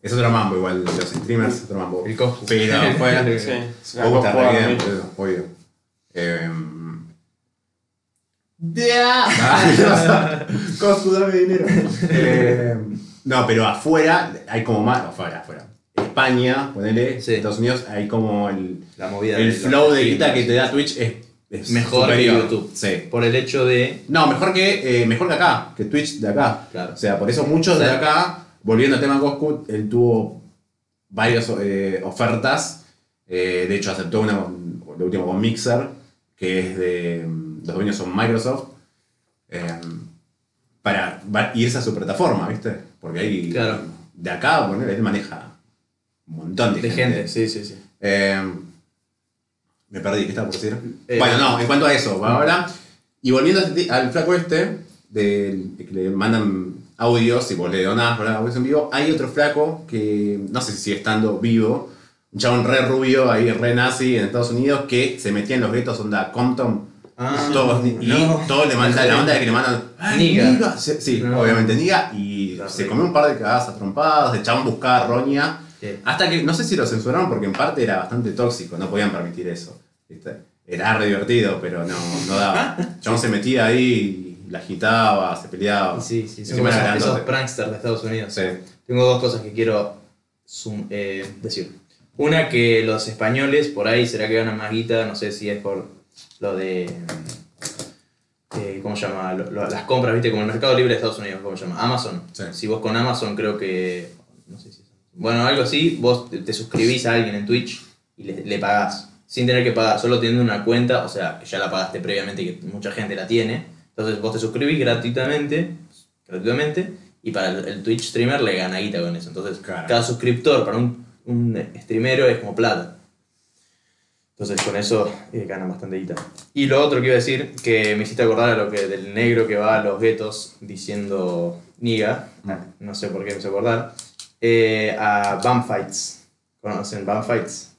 Es otro mambo igual, los streamers es otro mambo. El Coscu. Pero Sí, me gusta jugar, re bien, obvio. Em, Coscu, dame dinero. Eh, no, pero afuera hay como más. Afuera, afuera. España, ponele, Sí. Estados Unidos, hay como el, La movida el de flow de guita que te da Twitch es, es Mejor que. YouTube. Sí. Por el hecho de. No, mejor que, eh, mejor que acá, que Twitch de acá. Claro. O sea, por eso muchos de acá, volviendo al tema Coscu, él tuvo varias eh, ofertas. Eh, de hecho, aceptó una, lo último con Mixer, que es de. Los dueños son Microsoft. para irse a su plataforma, ¿viste? Porque ahí. Claro. De acá, bueno, él maneja un montón de, De gente, sí, sí, sí. Me perdí, ¿qué estaba por decir? Eh, bueno, no, en cuanto a eso, ahora. Y volviendo al flaco este, del- que le mandan audios y vos le donás audios en vivo, hay otro flaco que no sé si sigue estando vivo, un chabón re rubio, ahí re nazi en Estados Unidos, que se metía en los guetos onda Compton. Ah, todos, y no. todos le mandan la onda de que le mandan. "Ay, Niga". niga". Sí, No. obviamente niga. Y se comió un par de cagadas trompadas, el chabón buscaba roña. Hasta que, no sé si lo censuraron porque en parte era bastante tóxico, no podían permitir eso. ¿viste? Era re divertido, pero no, no daba. Chabón se metía ahí y la agitaba, se peleaba. Sí, sí, son como esos, pranksters de Estados Unidos. Sí. Tengo dos cosas que quiero sum- eh, decir. Una, que los españoles por ahí será que ganan más guita, no sé si es por lo de. eh, ¿Cómo se llama? Lo- lo- las compras, ¿viste? Como el mercado libre de Estados Unidos, ¿cómo se llama? Amazon. Sí. Si vos con Amazon creo que. No sé si. Bueno, algo así, vos te, te suscribís a alguien en Twitch y le, le pagás. Sin tener que pagar, solo teniendo una cuenta, o sea, que ya la pagaste previamente, que mucha gente la tiene. Entonces vos te suscribís gratuitamente, gratuitamente y para el, el Twitch streamer le gana guita con eso. Entonces, Claro. cada suscriptor para un, un streamero es como plata. Entonces, con eso eh, ganan bastante guita. Y lo otro que iba a decir, que me hiciste acordar a lo que del negro que va a los guetos diciendo niga, no sé por qué me hizo acordar, eh, a Bam Fights. ¿Conocen Bam Fights?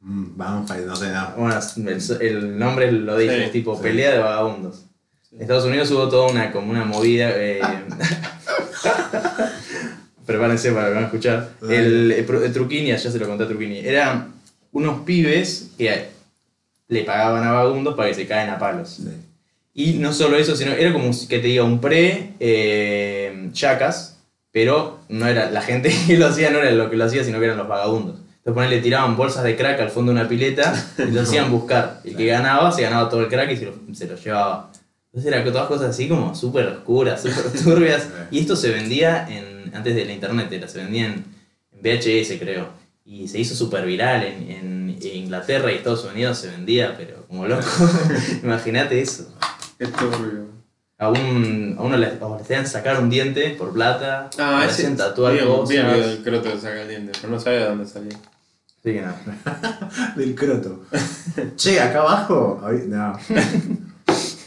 Mm, no sé nada. Bueno, el, el nombre lo dice, Sí, es tipo sí. pelea de vagabundos. En Estados Unidos hubo toda una, como una movida. eh, prepárense para que van a escuchar. El, el, Pru- el Truquinia, ya se lo conté a Truquini. Eran unos pibes que le pagaban a vagabundos para que se caen a palos. Sí. Y no solo eso, sino era como que te diga un pre eh, chacas, pero no era la gente que lo hacía no era lo que lo hacía, sino que eran los vagabundos. Entonces ponele, tiraban bolsas de crack al fondo de una pileta y lo hacían buscar. El que ganaba, se ganaba todo el crack y se lo, se lo llevaba. Entonces era que todas cosas así como súper oscuras, súper turbias. Y esto se vendía en, antes de la internet, era, se vendía en, en VHS creo. Y se hizo súper viral en, en Inglaterra y Estados Unidos se vendía, pero como loco. Imagínate eso. Qué turbio. A, un, a uno le, o sacar un diente por plata, Ah, le ese. hacían tatuar bien, cosas. bien del croto que saca el diente, pero no sabía de dónde salía. Así que nada. Del croto. che, acá abajo. No.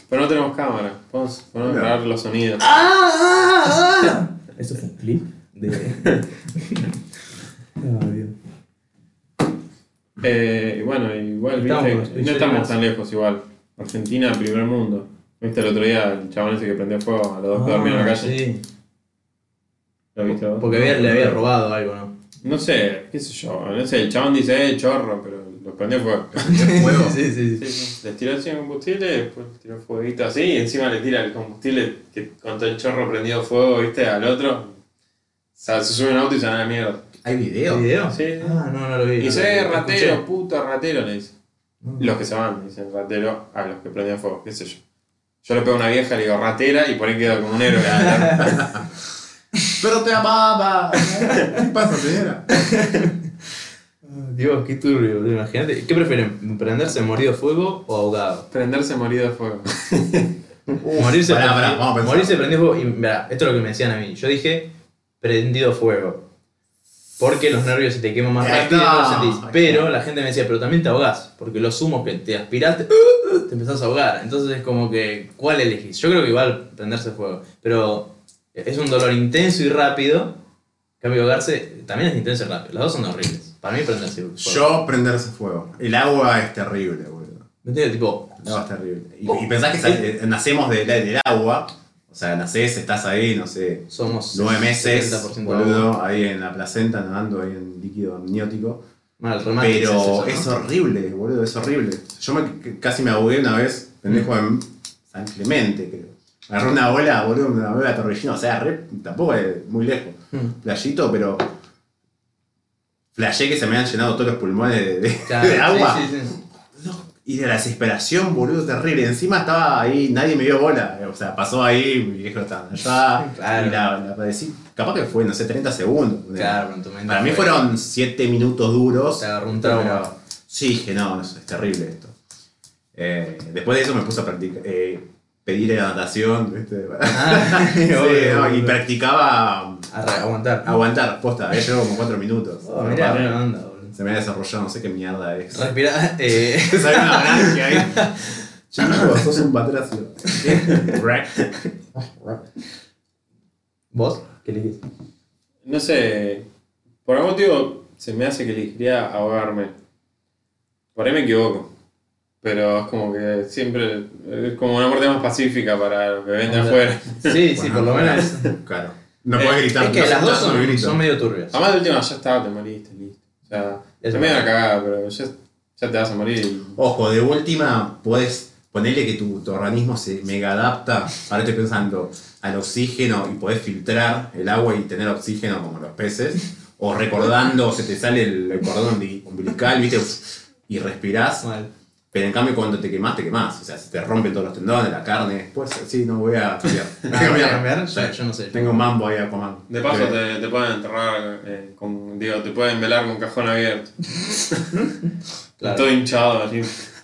Pero no tenemos cámara. Podemos, podemos No. grabar los sonidos. ¡Ah! ¿Eso fue un clip? De... Ay, Dios. Eh, bueno, igual, viste, no estamos tan lejos igual. Argentina, primer mundo. ¿Viste el otro día el chabón ese que prendió fuego a los dos que dormían en la calle? Ah, Sí, ¿Lo viste vos? porque había- le había robado algo, ¿no? No sé, qué sé yo. No sé, el chabón dice, eh, chorro, pero lo prendió fuego. fuego. sí, sí, Sí, sí. sí. Les tiró así el combustible, después les tiró fueguito así, y encima le tira el combustible que con todo el chorro prendido fuego, viste, al otro. O sea, se sube en auto y se van a la mierda. ¿Hay video? ¿Video? Sí. Ah, no, no lo vi. Y no lo vi. Escuché. ratero, puto ratero, le dice. No. Los que se van, dicen ratero a los que prendían fuego, qué sé yo. Yo le pego a una vieja, le digo ratera y por ahí quedo como un héroe. Pero te amaba. ¿Qué pasa, señora? Dios, qué turbio, boludo. Imagínate. ¿Qué prefieren? ¿Prenderse morido fuego o ahogado? Prenderse morido de fuego. morirse, pará, prendi- pará, vamos a pensar. morirse prendido fuego. Y mirá, esto es lo que me decían a mí. Yo dije prendido fuego. Porque los nervios se te queman más rápido y está, no lo sentís. ahí Pero la gente me decía, pero también te ahogás. Porque los humos que te aspiraste, te empezás a ahogar. Entonces es como que, ¿cuál elegís? Yo creo que igual prenderse fuego. Pero es un dolor intenso y rápido. En cambio, ahogarse también es intenso y rápido. Las dos son horribles. Para mí, prenderse fuego. Yo prenderse fuego. El agua es terrible, boludo. ¿Me entiendes? Tipo, El agua es terrible. Y, y pensás que sal- eh, nacemos del, del agua. O sea, nacés, estás ahí, no sé, somos nueve meses, 70% boludo, agua. ahí en la placenta, nadando ahí en líquido amniótico. Mal, Pero eso, ¿no? es horrible, boludo, es horrible. Yo me, casi me ahogué una vez, pendejo en San Clemente, creo. Me agarré una bola, boludo, una bola de torbellino, o sea, re- tampoco es muy lejos. Mm. Playito, pero. Flashé que se me han llenado todos los pulmones de, de- Claro, de agua. Sí, sí, sí. No, Y de la desesperación, boludo, terrible. Encima estaba ahí, nadie me dio bola. O sea, pasó ahí, mi viejo estaba allá. Claro. Y la, la padecí. Capaz que fue, no sé, 30 segundos. Claro, pero en tu mente Para mí fue- fueron 7 minutos duros. Te agarró un trauma. pero Sí, dije, no, no, es terrible esto. Eh, después de eso me puse a practicar. eh, pedir la natación, ¿viste? Ah, Sí, obvio, no, y practicaba Arra- aguantar. aguantar, posta. Había llegado como 4 minutos. Oh, mirá, buena onda, boludo. Se me ha desarrollado, no sé qué mierda es. Respira. Eh, Sale una branquia ahí. Chico, sos un patracio. ¿Vos? No sé, por algún motivo se me hace que elegiría ahogarme. Por ahí me equivoco. Pero es como que siempre es como una muerte más pacífica para los que ven de afuera. Sí, sí, por lo menos. Claro. No Eh, podés gritar. Es que no las dos son, son medio turbias. Además de última ya está, te moriste, listo. O sea, Es medio una cagada, pero ya, ya te vas a morir. Ojo, de última, podés ponerle que tu, tu organismo se mega adapta. Ahora estoy pensando al oxígeno y podés filtrar el agua y tener oxígeno como los peces. O recordando, se te sale el, cordón umbi- umbilical, ¿viste? Y respirás. Mal. Pero en cambio, cuando te quemás, te quemás. O sea, se te rompen todos los tendones, la carne. Pues sí, no voy a cambiar. Voy a ¿voy a cambiar. Yo, yo no sé. Tengo mambo ahí a comer. De paso te, te pueden enterrar eh, con. Digo, te pueden velar con cajón abierto. Claro. Todo hinchado así.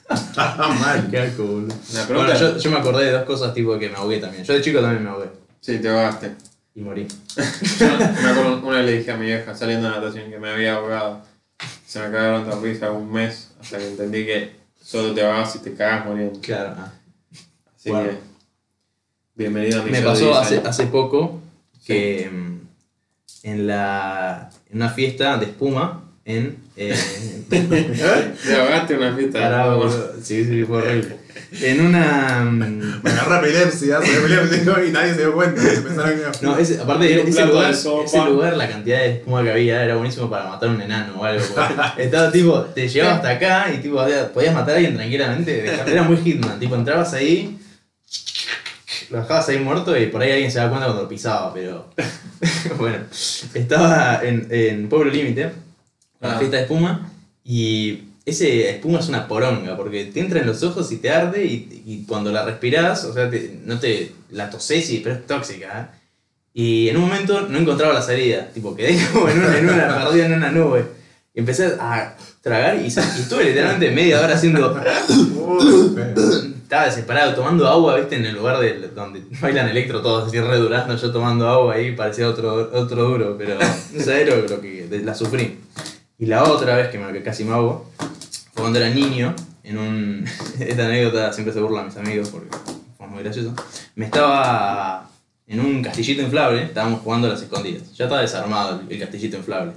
Ah, mal. Qué asco, boludo. La pregunta Bueno, yo, yo me acordé de dos cosas tipo que me ahogué también. Yo de chico también me ahogué. Sí, te ahogaste. Y morí. Yo me acuerdo, una vez le dije a mi vieja saliendo de natación que me había ahogado. Se me cagaron de risa un mes hasta que entendí que solo te ahogas si te cagas muriendo. Claro. ah. Así Bueno. que. Bienvenido a mi Me show de pasó hace, hace poco que mm, en, la, en una fiesta de espuma en... Eh, Te ahogaste en una fiesta. carajo, sí, sí, fue horrible. En una... Me agarra epilepsia, epilepsia y nadie se dio cuenta. Se pensaron que- No, ese, aparte, un ese lugar, de ese lugar, la cantidad de espuma que había era buenísimo para matar a un enano o algo. Estaba tipo, te llegaba hasta acá y tipo, podías matar a alguien tranquilamente. Era muy Hitman, tipo, entrabas ahí, lo dejabas ahí muerto y por ahí alguien se daba cuenta cuando lo pisaba, pero. bueno, estaba en, en Pueblo Límite, con la Ah. fiesta de espuma, y ese espuma es una poronga, porque te entra en los ojos y te arde, y, y cuando la respirás, o sea, te- no te la tosés, y, pero es tóxica. ¿eh? Y en un momento no encontraba la salida, tipo, quedé como en una, en una perdido en una nube. Y empecé a tragar y, estuve literalmente media hora haciendo. Estaba desesperado, tomando agua, viste, en el lugar de, donde bailan electro todos, así re yo tomando agua ahí, parecía otro, otro duro, pero no sé, lo que la sufrí. Y la otra vez que, me, que casi me ahogo fue cuando era niño, en un. Esta anécdota siempre se burla a mis amigos porque fue muy gracioso. Me estaba en un castillito inflable, estábamos jugando a las escondidas. Ya estaba desarmado el, el castillito inflable.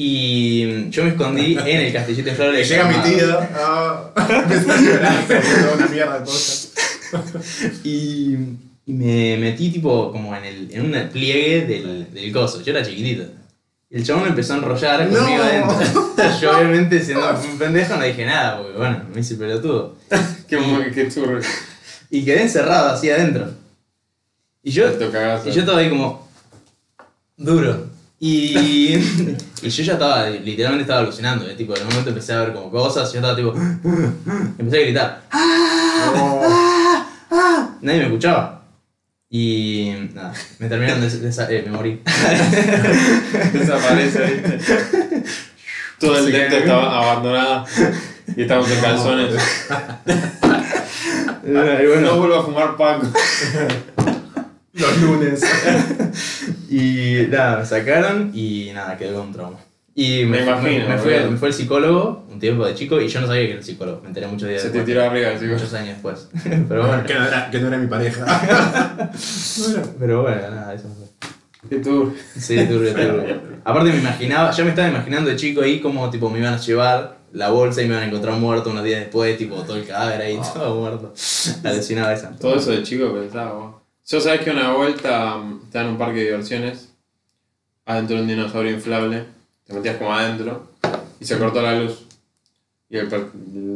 Y yo me escondí en el castillito inflable. Llega mi tío. ah, Empezó a llorar, se volvió una mierda de cosas. Y, y me metí tipo como en, el, en un pliegue del, del coso. Yo era chiquitito. Y el chabón me empezó a enrollar No. conmigo adentro. Yo obviamente siendo un pendejo no dije nada, porque bueno, me hice pelotudo. Qué, qué churro. Y quedé encerrado así adentro. Y yo, y yo estaba ahí como duro. Y, y yo ya estaba, literalmente estaba alucinando. ¿eh? Tipo, en un momento empecé a ver como cosas, y yo estaba tipo, empecé a gritar. No. ¡Ah! Nadie me escuchaba. Y nada, me terminaron de, de esa- eh, me morí. Desaparece, ¿viste? Todo el cae. estaba abandonado. Y estábamos en calzones. Y No vuelvo a fumar Paco. Los lunes. y nada, me sacaron y nada, quedé con un trauma. Y Me me, imagino, me, me fue, boludo. me fue el psicólogo un tiempo de chico y yo no sabía que era el psicólogo. Me enteré muchos días Se te después. tiró arriba, así Muchos años después. Pero bueno, que, no era, que no era mi pareja. pero bueno, nada, eso fue. Qué tú. Sí, turbio, turbio. Aparte me imaginaba, ya me estaba imaginando de chico ahí como tipo me iban a llevar la bolsa y me iban a encontrar muerto unos días después, tipo todo el cadáver ahí, todo muerto. Alucinaba esa. Todo eso de chico pensaba, vos. Yo sabés que una vuelta mm, estaba en un parque de diversiones, adentro de un dinosaurio inflable, te metías como adentro y se cortó la luz. Y el,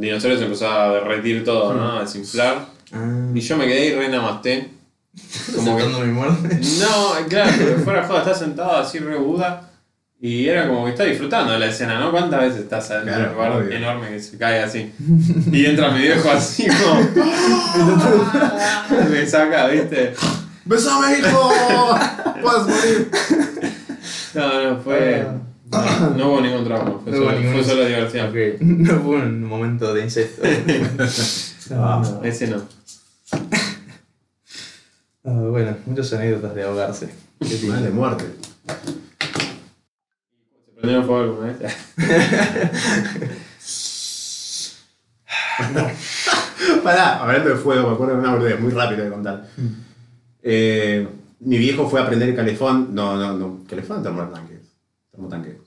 dinosaurio se empezó a derretir todo, ¿no? A desinflar. Ah, Y yo me quedé y re namasté. Como que mi muerte. No, claro, pero fuera de joda, estás sentado así re Buda y era como que estás disfrutando de la escena, ¿no? ¿Cuántas veces estás adentro de un Claro, lugar obvio. enorme que se cae así? Y entra mi viejo así como. me saca, ¿viste? ¡Besame, hijo! ¡Puedes morir! No, no, fue. No, no hubo ningún trauma, fue, No hubo solo, ningún- fue solo diversión. No fue un momento de incesto. No. Ese no. Ah, bueno, muchas anécdotas de ahogarse. Qué de muerte. ¿Se prendieron fuego alguna vez? Pará, hablando de fuego, me acuerdo de una boludez muy rápido de contar. Eh, mi viejo fue a prender el calefón. No, no, no. ¿Calefón termotanque? Termotanque.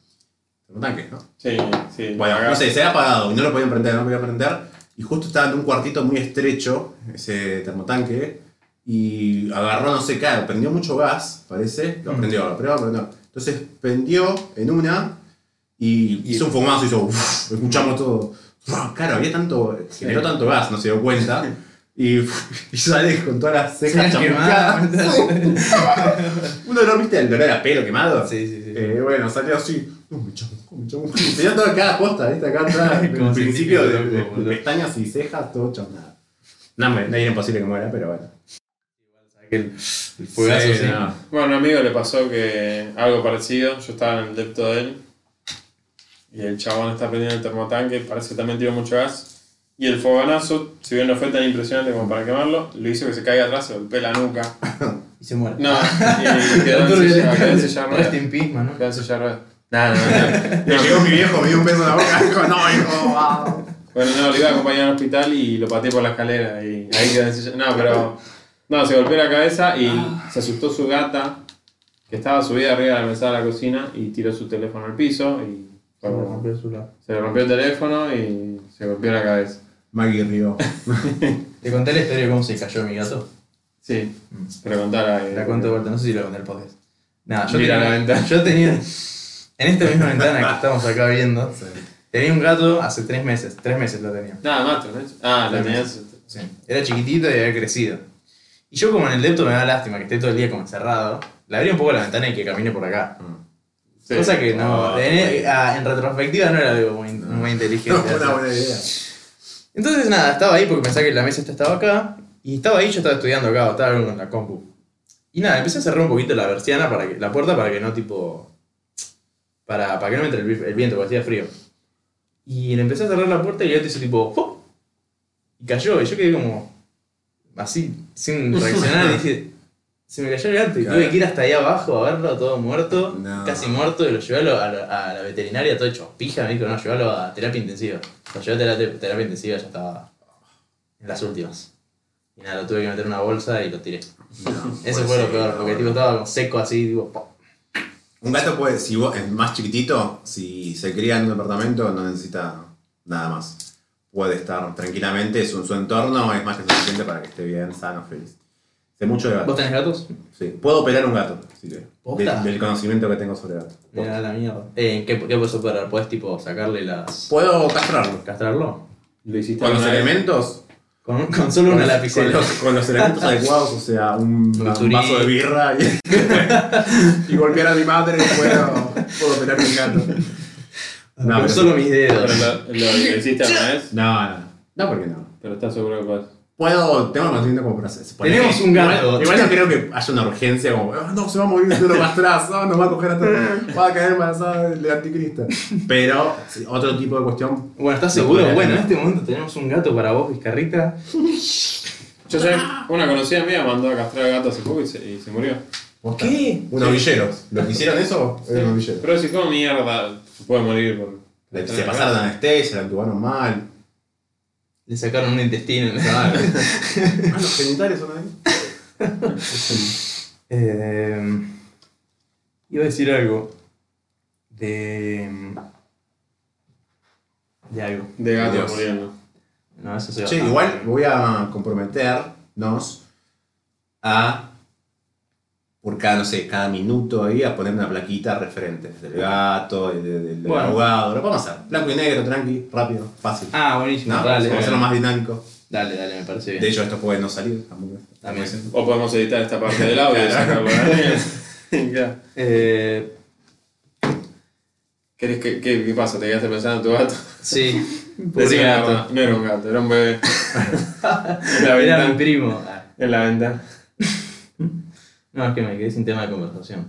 Termotanque, ¿no? Sí, sí. Bueno, acá. no sé, se había apagado y no lo podían prender, no lo podían prender. Y justo estaba en un cuartito muy estrecho, ese termotanque, y agarró, no sé qué, prendió mucho gas, parece. Lo Mm. prendió, lo prendió, lo prendió. Entonces prendió en una y Y- hizo un fogonazo, hizo, uff, escuchamos todo. Uf, Claro, había tanto, generó tanto gas, no se dio cuenta. Y, y sale con todas las cejas chamuscadas. Un olor, ¿viste? El olor a pelo quemado. Sí, sí, sí. Eh, bueno, salió así. No, me chamuscó, me chamuscó. Tenía toda cada posta, ¿viste? Acá atrás, en Como el principio de, pestañas y cejas, todo chamuscado. No, me- no era imposible que muera, pero bueno. Aquel el fuegazo, sí. no. Bueno, a un amigo le pasó que algo parecido, yo estaba en el depto de él y el chabón está prendiendo el termotanque, parece que también tiró mucho gas y el fogonazo, si bien no fue tan impresionante como para quemarlo, lo hizo que se caiga atrás, se golpea la nuca. Y se muere. No, y quedó en silla, quedó en silla de ruedas. Rest in peace, mano. Quedó en silla de ruedas. No, no, no. Me llegó mi viejo, me dio un beso en la boca. Dijo, no, hijo, wow. Bueno, no, lo iba a acompañar al hospital y lo pateé por la escalera y ahí quedó en silla. No, pero. No, se golpeó la cabeza y se asustó su gata, que estaba subida arriba de la mesa de la cocina y tiró su teléfono al piso y se le rompió el teléfono y se golpeó la cabeza. Maggie rió. ¿Te conté la historia de cómo se cayó mi gato? Sí, pero contala. eh, La cuento de vuelta, no sé si la conté el podcast. Nada, yo Mira tenía, la ventana. Yo tenía. En esta misma ventana que estamos acá viendo, tenía un gato hace tres meses. Tres meses lo tenía. Nada más, ¿no? Ah, la Tres tenías. Sí. Era chiquitito y había crecido. Y yo, como en el depto me da lástima que esté todo el día como encerrado, le abrí un poco la ventana y que camine por acá. Sí. Cosa que no. Oh, en, ah, en retrospectiva no era algo muy, muy inteligente. No una buena idea. Entonces nada, estaba ahí porque pensaba que la mesa esta estaba acá. Y estaba ahí, yo estaba estudiando acá, estaba en la compu. Y nada, empecé a cerrar un poquito la persiana para que, la puerta para que no tipo. Para, para que no me entre el, viento, porque hacía frío. Y le empecé a cerrar la puerta y el gato hizo tipo. Y cayó, y yo quedé como. Así, sin reaccionar, y dije. Se me cayó el gato y Claro. tuve que ir hasta ahí abajo a verlo todo muerto, No. casi muerto, y lo llevé a, lo- a la- a la veterinaria todo hecho pija, me dijo, no, llévalo a terapia intensiva. Lo llevé a terapia, terapia intensiva, ya estaba en las últimas. Y nada, lo tuve que meter en una bolsa y lo tiré. No, Eso fue lo peor, porque tipo estaba como seco así, tipo, po. Un gato puede, si vos es más chiquitito, si se cría en un departamento, no necesita nada más. Puede estar tranquilamente, su, su entorno es más que suficiente para que esté bien, sano, feliz. Sé mucho de ¿Vos gatos. tenés gatos? Sí. Puedo operar un gato, que, ¿Posta? del, del conocimiento que tengo sobre gatos. Mira la mierda. Eh, ¿qué, ¿Qué puedes operar? ¿Puedes tipo sacarle las. Puedo castrarlo. castrarlo? Lo hiciste Con los alguna vez? elementos. Con, con solo con una lapicera. Con los, con los elementos adecuados, o sea, un, Un un bisturí. vaso de birra y, y golpear a mi madre, puedo, puedo operar un gato. No, con pero- solo mis Pero dedos. lo, lo, lo hiciste alguna vez, No, no. No, porque no. pero estás seguro que puedes. Puedo, tengo el conocimiento como para hacer. Tenemos un gato. Igual, igual no creo que haya una urgencia como, "Ah, no, se va a morir no lo castras, ah, nos va a coger a todos, va a caer embarazada del anticristo. Pero, sí, otro tipo de cuestión. Bueno, ¿estás seguro? Bueno, en este momento tenemos un gato para vos, Vizcarrita. Yo sé, una conocida mía mandó a castrar al gato hace poco y se, y se murió. ¿Qué? Unos villeros. ¿Lo que hicieron eso? Eran unos villeros. Pero si como mierda, se puede morir por. Se pasaron anestesia, la entubaron mal. Le sacaron un intestino. Claro. Ah, los genitales son ahí. Eh, iba a decir algo. De. De algo. De gato Dios. muriendo. No, eso se va. Che, igual voy a comprometernos a, por cada, no sé, cada minuto ahí, a poner una plaquita referente del gato, del, del- del Bueno. abogado. Lo podemos hacer. Blanco y negro, tranqui, rápido, fácil. Ah, buenísimo. no, dale, vamos a hacerlo más dinámico. dale, dale, me parece bien. De hecho, esto puede no salir. También. También. O podemos editar esta parte del audio Claro. Claro. Eh, ¿Querés que, qué, ¿Qué pasa? ¿Te quedaste pensando en tu gato? sí, la gato. no era un gato, era un bebé. en la Era mi primo. En la ventana. No, es que me quedé sin tema de conversación.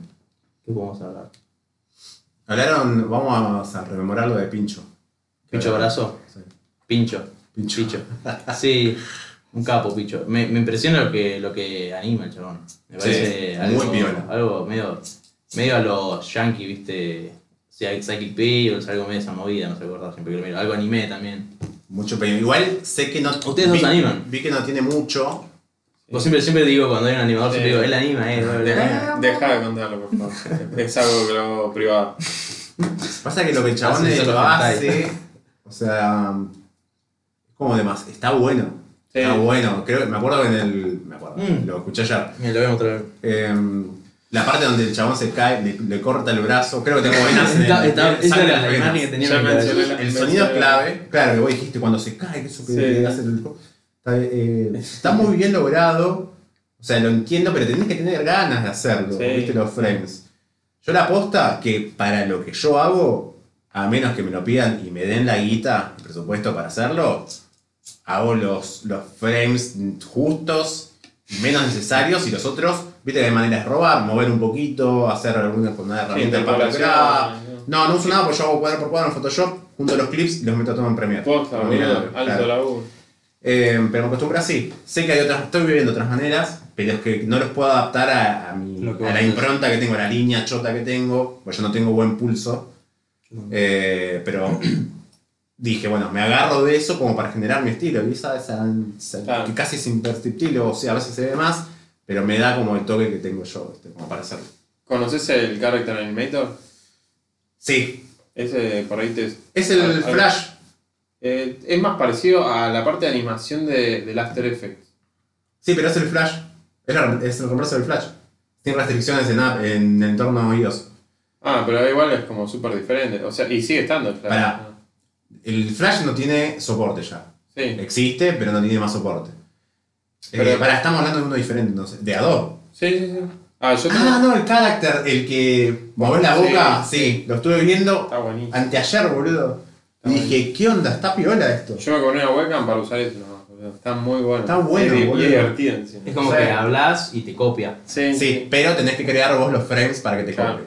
¿Qué podemos hablar? Hablaron, vamos a rememorar lo de Pincho. ¿Pincho Brazo? Sí. Pincho. Pincho. Picho. Sí, un capo, Picho. Me, me impresiona lo que, lo que anima el chabón. Me Sí, parece muy algo, piola. algo medio, medio a los yankee, viste. O sea, Psychic Pills, algo medio esa movida, no sé acordar siempre que lo miro. Algo anime también. Mucho peña. Igual sé que no. Ustedes vi- animan. Vi que no tiene mucho. Vos siempre, siempre digo, cuando hay un animador, siempre digo, él anima, eh, bla, bla. Deja de contarlo, por favor. Es algo que lo hago privado. Pasa que lo que el chabón Hace eso lo hace, o sea, es como de más, está bueno. Sí. Está bueno. Creo, me acuerdo que en el. Me acuerdo, Mm. lo escuché ayer. Mira, lo vemos otra vez. Em, la parte donde el chabón se cae, le, le corta el brazo, creo que tengo venas en el- Está- está- sangre Esa en era las la venas. imagen que tenía Ya en mi cabeza. mencioné la- El sonido es clave. Claro, que vos dijiste cuando se cae, que eso que Sí. hace el. Está, eh, está muy bien logrado. O sea, lo entiendo, pero tenés que tener ganas de hacerlo. Sí. ¿Viste los frames? Yo la aposta que para lo que yo hago, a menos que me lo pidan y me den la guita, el presupuesto para hacerlo, hago los, los frames justos, menos necesarios y los otros, viste que hay maneras de robar, mover un poquito, hacer alguna con una herramienta para lograr. ¿no? No, uso nada porque yo hago cuadro por cuadro en Photoshop, junto los clips y los meto todo en Premiere. Posta, Premiere, alto claro. laburo. Eh, pero me acostumbro así. Sé que hay otras, estoy viviendo otras maneras, pero es que no los puedo adaptar a, a mi- a la impronta que tengo, a la línea chota que tengo, porque yo no tengo buen pulso. Eh, pero dije, bueno, me agarro de eso como para generar mi estilo. Y esa, esa- esa- Claro. que casi es imperceptible, o sea, a veces se ve más, pero me da como el toque que tengo yo, ¿viste? como para hacerlo. ¿Conoces el Character Animator? Sí, Ese por ahí te. es el flash. Eh, es más parecido a la parte de animación de, del After Effects. Sí, pero es el flash. Es, es el reemplazo del flash. Tiene restricciones en, app- en entorno iOS. Ah, pero igual es como súper diferente. O sea, y sigue estando el Flash. Pará. El Flash no tiene soporte ya. Sí. Existe, pero no tiene más soporte. Pero- Pero para, estamos hablando de uno diferente, entonces. De Adobe. Sí, sí, sí. Ah, yo tengo. Ah, no, el character, el que mover la Sí, boca, sí, sí. lo estuve viendo Está buenísimo. anteayer, boludo. Y dije, ¿qué onda? Está piola esto. Yo me compré una webcam para usar eso. No, boludo, está muy bueno. Está bueno, boludo. divertido. Es como que hablas y te copia. Sí, Sí, pero tenés que crear vos los frames para que te Claro. copie.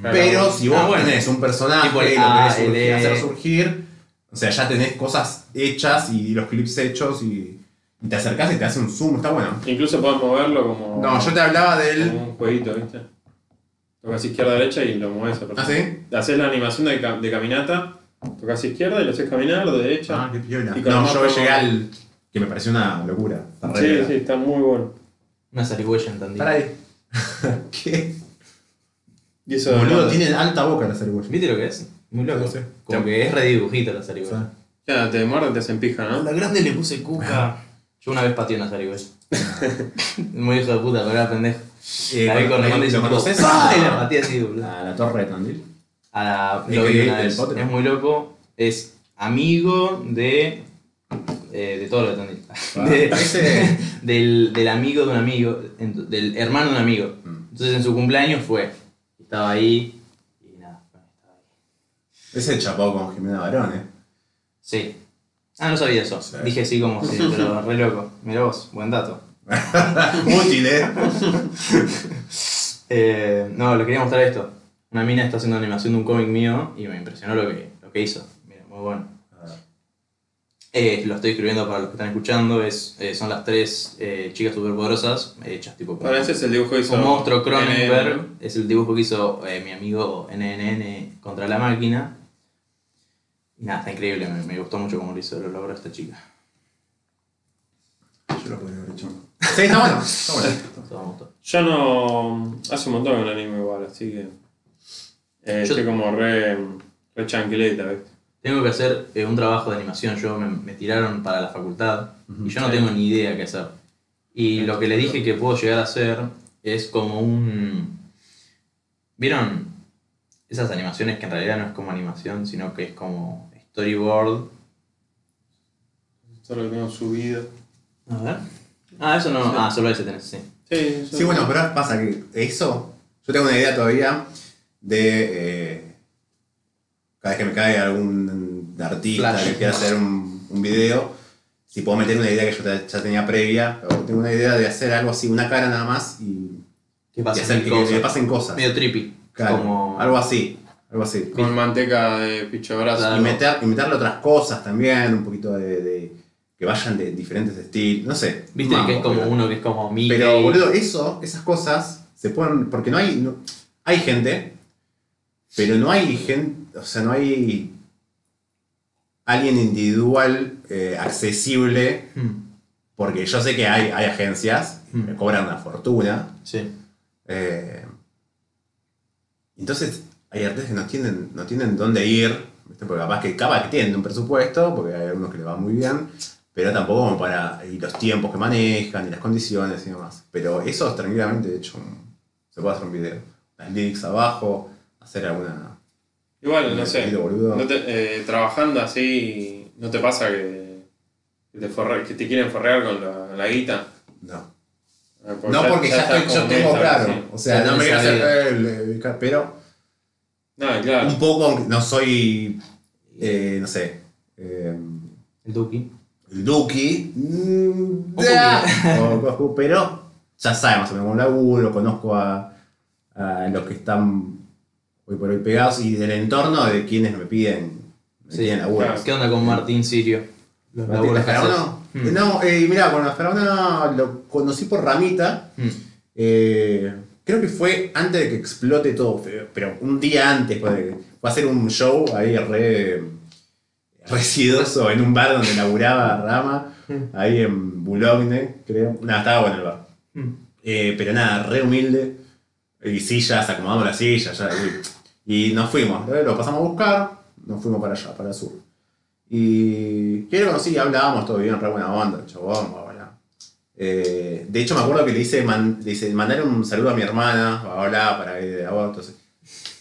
Claro. Pero si vos Ah, bueno. tenés un personaje y lo querés surgir- E. hacer surgir, o sea, ya tenés cosas hechas y los clips hechos y, y te acercás y te hace un zoom, está bueno. Incluso podés moverlo como. No, yo te hablaba del. como un jueguito, ¿viste? Tocas izquierda derecha y lo mueves a ¿Ah, sí? Haces la animación de caminata, tocas izquierda y lo haces caminar, de derecha. Ah, qué piola. Y con No, el yo mouse- llegué al, que me pareció una locura. Está re Sí, piola. sí, está muy bueno. Una zarigüeya en Tandil. Para ahí. ¿Qué? Y eso Boludo, tiene alta boca la zarigüeya. ¿Viste lo que es? Muy loco. Sí, sí. Como que es re dibujito la zarigüeya. Ya, te muerde, te hacen pija, A ¿no? la grande le puse cuca. Yo una vez pateé una zarigüeya. Muy hijo de puta, pero era pendejo. Eh, la vi ¿lo- corriendo y ¿Lo. Y la pateé así, boludo. A la torre de Tandil. A la, ¿Y lo vi una vez. Es muy loco. Es amigo de. eh, de todo lo de Tandil. De- Ese- del, del amigo de un amigo. Del hermano de un amigo. Mm. Entonces en su cumpleaños fue. Estaba ahí. Y nada, estaba ahí. Ese chapó con Jimena Barón, eh. Sí. Ah, no sabía eso. Sí. Dije sí como sí, pero re loco. Mirá vos, buen dato. Útil, eh. Eh, no, le quería mostrar esto. Una mina está haciendo animación de un cómic mío y me impresionó lo que, lo que hizo. Mira, muy bueno. Eh, lo estoy escribiendo para los que están escuchando. Es, eh, son las tres eh, chicas superpoderosas hechas tipo como Ahora ese es el dibujo que hizo. un monstruo Cronenberg. Es el dibujo que hizo eh, mi amigo NNN contra la máquina. Y nada, está increíble. Me, me gustó mucho cómo lo hizo, lo logró esta chica. Yo lo podría haber hecho. Sí, está bueno. Está bueno. Yo no. Hace un montón que no anime igual, así que. Eh, Yo- Estoy como re. re chanquileta, ¿viste? Tengo que hacer eh, un trabajo de animación. Yo me, me tiraron para la facultad y yo no Sí. tengo ni idea qué hacer. Y lo que le dije que puedo llegar a hacer es como un. ¿Vieron? Esas animaciones que en realidad no es como animación, sino que es como storyboard. Solo que tengo subido. A ver. Ah, eso no. Ah, solo ese tenés, sí. Sí, Sí, bueno, pero pasa que eso, yo tengo una idea todavía de eh, cada vez que me cae algún artista Flash. que quiera hacer un, un video, si puedo meter una idea que yo te- ya tenía previa, o tengo una idea de hacer algo así, una cara nada más y, Que y pasa hacer que, que me pasen cosas. Medio trippy. Claro, Como. Algo así, algo así. Con manteca de picho brazo. Y, meter, y meterle otras cosas también, un poquito de, de- que vayan de diferentes estilos, no sé. Viste mambo, que es como pero- uno que es como Mickey. Pero, boludo, eso, esas cosas se pueden. Porque no hay. no- hay gente, pero no hay gente. O sea, no hay. Alguien individual eh, accesible. Hmm, Porque yo sé que hay, hay agencias Mm. que cobran una fortuna. Sí. eh, entonces, hay artistas que no tienen, no tienen dónde ir. ¿viste? Porque capaz que, capaz que tienen un presupuesto, porque hay algunos que les va muy bien. Pero tampoco como para. Y los tiempos que manejan, y las condiciones y demás. Pero eso tranquilamente, de hecho, se puede hacer un video. Las lyrics abajo, hacer alguna. Igual, no sé. estilo boludo. No te- eh, trabajando así, ¿no te pasa que, que te, forre- que te quieren forrear con la, la guita? No. Eh, No, porque ya, estoy, yo tengo muy claro. O sea, no me quiero hacer. Pero No, claro. un poco, aunque no soy. eh, no sé. eh, El Duki. el Duki. mm, Goku, pero ya sabemos, me un laburo, conozco a, a los que están hoy por hoy pegados y del entorno de quienes me piden, me Sí, piden laburo. claro. ¿Qué onda con Martín Sirio? Los ¿Martín laburos que Faraona? haces. Hmm. No, eh, mirá, con la Faraona lo conocí por Ramita. Hmm. Eh, creo que fue antes de que explote todo, pero un día antes fue, de- fue a hacer un show ahí re residoso en un bar donde laburaba Rama, ahí en Boulogne, creo. Nada, estaba bueno el bar. Hmm. Eh, pero nada, re humilde. Y sillas, acomodamos las sillas. ya, y, y nos fuimos. Lo pasamos a buscar, nos fuimos para allá, para el sur. Y que lo conocí, hablábamos todo bien, re buena onda, chabón, bla. Eh, de hecho, me acuerdo que le hice, man- le hice mandar un saludo a mi hermana, bla, para ir de entonces,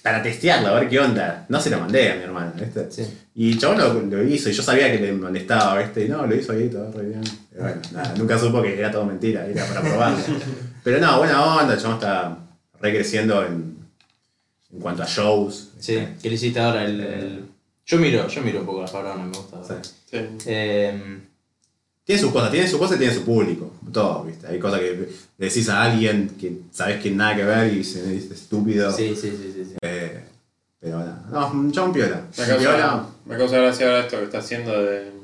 para testearla, a ver qué onda. No se lo mandé a mi hermana, ¿viste? Sí. Y chabón lo, lo hizo, y yo sabía que le molestaba, ¿viste? Y no, lo hizo ahí, todo re bien. Y bueno, nada, nunca supo que era todo mentira, era para probarlo. Pero no, buena onda, chabón está recreciendo en, en cuanto a shows. Sí, ¿qué le hiciste ahora? El, el- Yo miro, yo miro un poco la Faraona, me gusta. Sí. Sí. Eh, Tiene sus cosas, tiene sus cosas y tiene su público. Todo, ¿viste? Hay cosas que le decís a alguien que sabes que nada que ver y se dice estúpido. sí, sí, sí, sí, sí. Eh, pero nada, no, un piola. Me Piola. me causa gracia ahora esto que está haciendo de.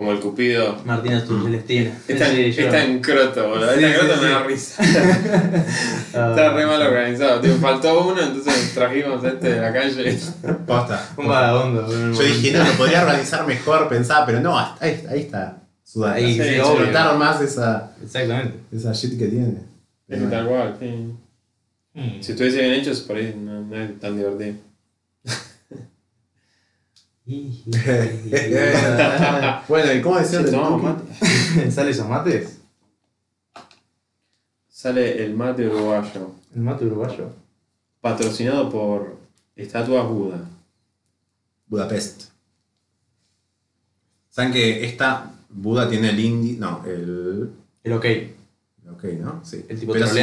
Como el Cupido. Martina tu Celestina. Está, Sí, está en croto, boludo. Sí, Está en croto sí. me da risa. Está re mal organizado. Tío, faltó uno, entonces trajimos a este de la calle. Posta. Un vagabundo. Yo dije, no, lo podría organizar mejor, pensaba, pero no, hasta ahí, ahí está. su data. Ahí, sí, explotaron más esa, Exactamente. esa shit que tiene. Es tal cual, sí. Mm. Si estuviese bien hecho, por ahí no, no es tan divertido. bueno, ¿y cómo decían Sí, del tomamos mate. ¿Sale esos mates? Sale el mate uruguayo, ¿El mate uruguayo? patrocinado por Estatuas Buda. Budapest. ¿Saben que esta Buda tiene el indi... No, el... El ok. Ok, ¿no? Sí. El tipo Pero sí,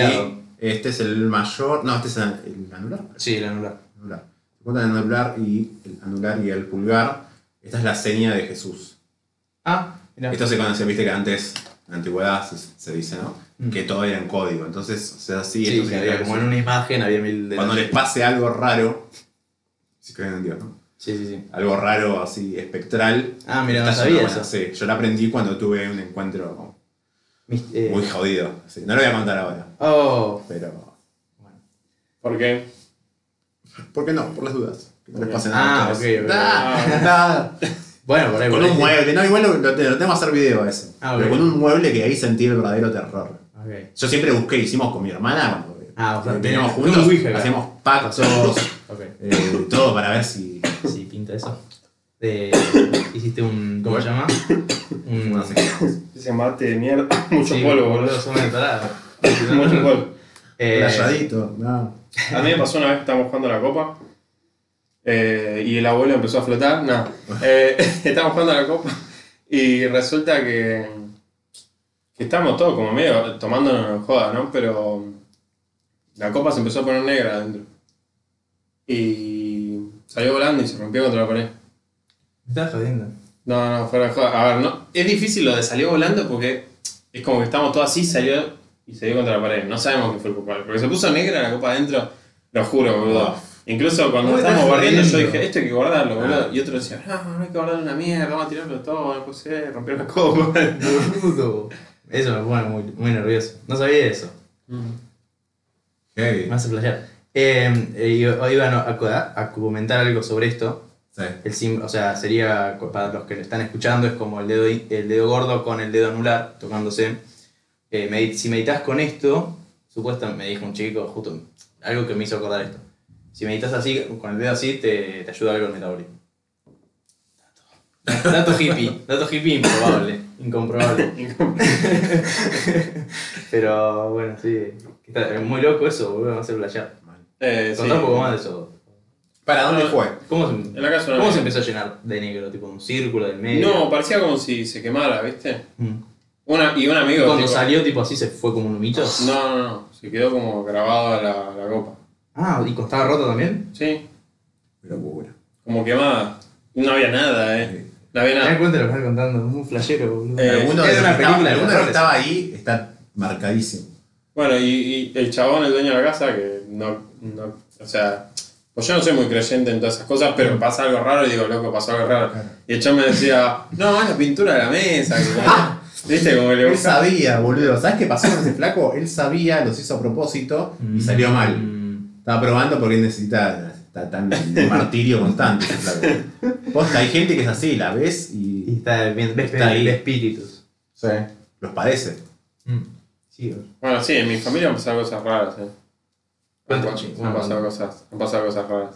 este es el mayor... No, este es el, el anular. Sí, el anular. anular. Se cuentan el anular y el anular y el pulgar. Esta es la seña de Jesús. Ah, mira. Esto se conoce, viste que antes, en la antigüedad, se, se dice, ¿no? Mm. Que todo era en código. Entonces, o sea, sí, Sí, esto había como en una imagen había mil de. Cuando les pase algo raro, si creen en Dios, ¿no? Sí, sí, sí. Algo raro así espectral. Ah, mira, no sabía eso. Sí, yo la aprendí cuando tuve un encuentro Mis- eh, muy jodido. Sí, no lo voy a contar ahora, Oh. pero. Bueno. ¿Por qué? ¿Por qué no? Por las dudas. Que no les pase Ah, nada. a ustedes. ok, ok. Ah, nada. Bueno, por ahí. Con por ahí, un sí. mueble, no, igual lo, lo, lo tenemos que hacer video a eso. Ah, ok. Pero con un mueble que ahí sentí el verdadero terror. Ok. Yo siempre busqué, hicimos con mi hermana cuando Ah, o sea, veníamos tenés- juntos, un Ouija hacíamos pactos, Ok. eh, todo para ver si. Sí, pinta eso. De, hiciste un. ¿Cómo se llama? Un. No sé. Ese mate de mierda. Mucho Sí, polvo, boludo. Son. Mucho polvo. Eh, Rayadito, no. A mí me pasó una vez que estábamos jugando la copa eh, y el abuelo empezó a flotar. No, eh, estábamos jugando la copa y resulta que, que estábamos todos como medio tomándonos joda, ¿no? Pero la copa se empezó a poner negra adentro y salió volando y se rompió contra la pared. Me estás jodiendo. No, no, fuera de joda. A ver, no, es difícil lo de salió volando porque es como que estamos todos así, salió y se dio contra la pared. No sabemos qué fue el culpable. Porque se puso negra la copa adentro, lo juro, boludo. Incluso cuando ¿Cómo estábamos barriendo yo dije, esto hay que guardarlo, boludo. Ah. Y otro decía, no, no hay que guardarlo una mierda, vamos a tirarlo todo, no sé, romper la copa. Boludo. Eso me pone muy, muy nervioso. No sabía eso. Heavy. Me hace playar. Eh, eh, yo- hoy iban a, a- a comentar algo sobre esto. Sí. El sim- o sea, sería, para los que lo están escuchando, es como el dedo, el dedo gordo con el dedo anular tocándose. Eh, medi- si meditas con esto, supuestamente me dijo un chico, justo algo que me hizo acordar esto. Si meditas así, con el dedo así, te, te ayuda algo el metabolismo. Dato, dato hippie, dato hippie improbable, incomprobable. Pero bueno, sí, está es muy loco eso, boludo, me hace playar. Eh, sí. Contá un poco más de eso. ¿Para dónde No, fue? ¿Cómo se, En la casa de una ¿Cómo se amiga. empezó a llenar de negro? ¿Tipo un círculo del medio? No, parecía como si se quemara, ¿viste? Mm. Una, y un amigo. Cuando tipo, salió, tipo así, se fue como un humito. No, no, no. Se quedó como grabada la, la copa. Ah, ¿y estaba roto también? Sí, Qué locura. como quemada. No había nada, eh. No había Me das nada. cuenta de lo que estás contando, es un flashero, boludo. Eh, alguno de los una que película estaba, alguno que ahí está marcadísimo. Bueno, y, y el chabón, el dueño de la casa, que no, no. O sea. Pues yo no soy muy creyente en todas esas cosas, pero pasa algo raro y digo, loco, pasó algo raro. Y el chabón me decía, no, es la pintura de la mesa. que ¿Viste? Como le Él sabía, boludo. ¿Sabes qué pasó con ese flaco? Él sabía, los hizo a propósito y salió mal. Mm. Estaba probando porque él necesita está tan martirio constante ese flaco. Posta, hay gente que es así, la ves Y y está bien, ves Está ahí. de espíritus. sí, los padece. Mm. Sí, boludo. Bueno, sí, en mi familia han pasado cosas raras, eh. Han, han pasado cosas, han pasado cosas raras.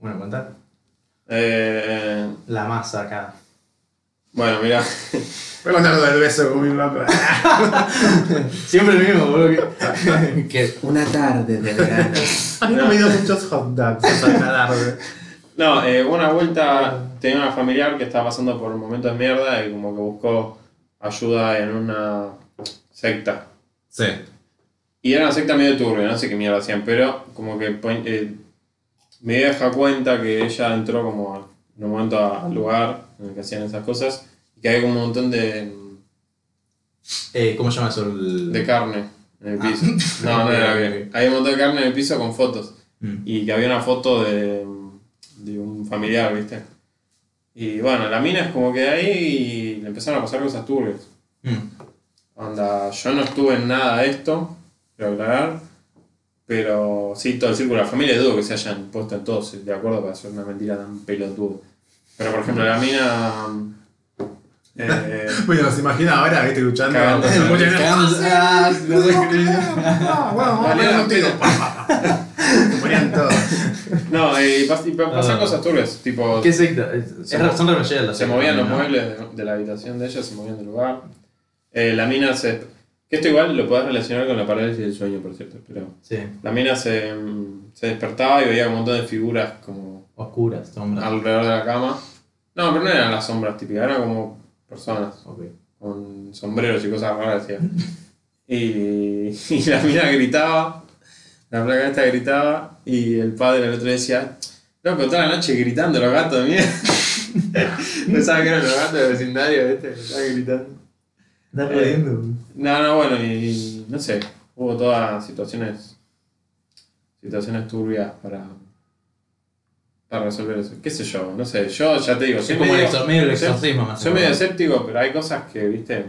Bueno, contar. Eh, La masa acá. bueno, mira. Voy a contar lo del beso con mi mamá. Siempre el mismo, boludo. Que, que Una tarde de verano. A mí no me dio muchos hot dogs esa tarde. No, eh, una vuelta tenía una familiar que estaba pasando por un momento de mierda y como que buscó ayuda en una secta. Sí. Y era una secta medio turbia, no sé qué mierda hacían, pero como que eh, mi vieja cuenta que ella entró como en un momento a- al lugar en el que hacían esas cosas que como un montón de, eh, ¿Cómo se llama eso? El... de carne en el Ah. piso. No, no era bien. Había un montón de carne en el piso con fotos. Mm. y que había una foto de, de un familiar, ¿viste? Y bueno, la mina es como que ahí y le empezaron a pasar cosas turbias. Mm. Onda, yo no estuve en nada de esto, quiero aclarar, pero sí, todo el círculo de la familia dudo que se hayan puesto en todos de acuerdo para hacer una mentira tan pelotuda. Pero por ejemplo, la mina Eh, Bueno, nos imagina ahora, viste, luchando. Cagando. No no, y, pas- y pa- pasan Ah. cosas turbias, tipo, ¿Qué secta? Es- Se son se movían los ¿no? muebles de, de la habitación de ella, se movían del lugar. Eh, la mina se. Que esto igual lo podés relacionar con la parálisis del sueño, por cierto, pero. Sí, La mina se, se despertaba y veía un montón de figuras como oscuras, sombras. alrededor de la cama. No, pero no eran las sombras típicas, eran como personas Ok. con sombreros y cosas raras. Y, y la mina gritaba, la placa esta gritaba, y el padre el otro día decía, loco, toda la noche gritando los gatos de mierda. Pensaba que eran los gatos del vecindario, ¿viste? Estaban gritando. Estás Eh. No, no, bueno, y, y no sé, hubo todas situaciones situaciones turbias para para resolver eso. ¿Qué sé yo? No sé, yo ya te digo, Es soy como el medio, exor- medio el soy- exorcismo más soy medio escéptico, pero hay cosas que, viste,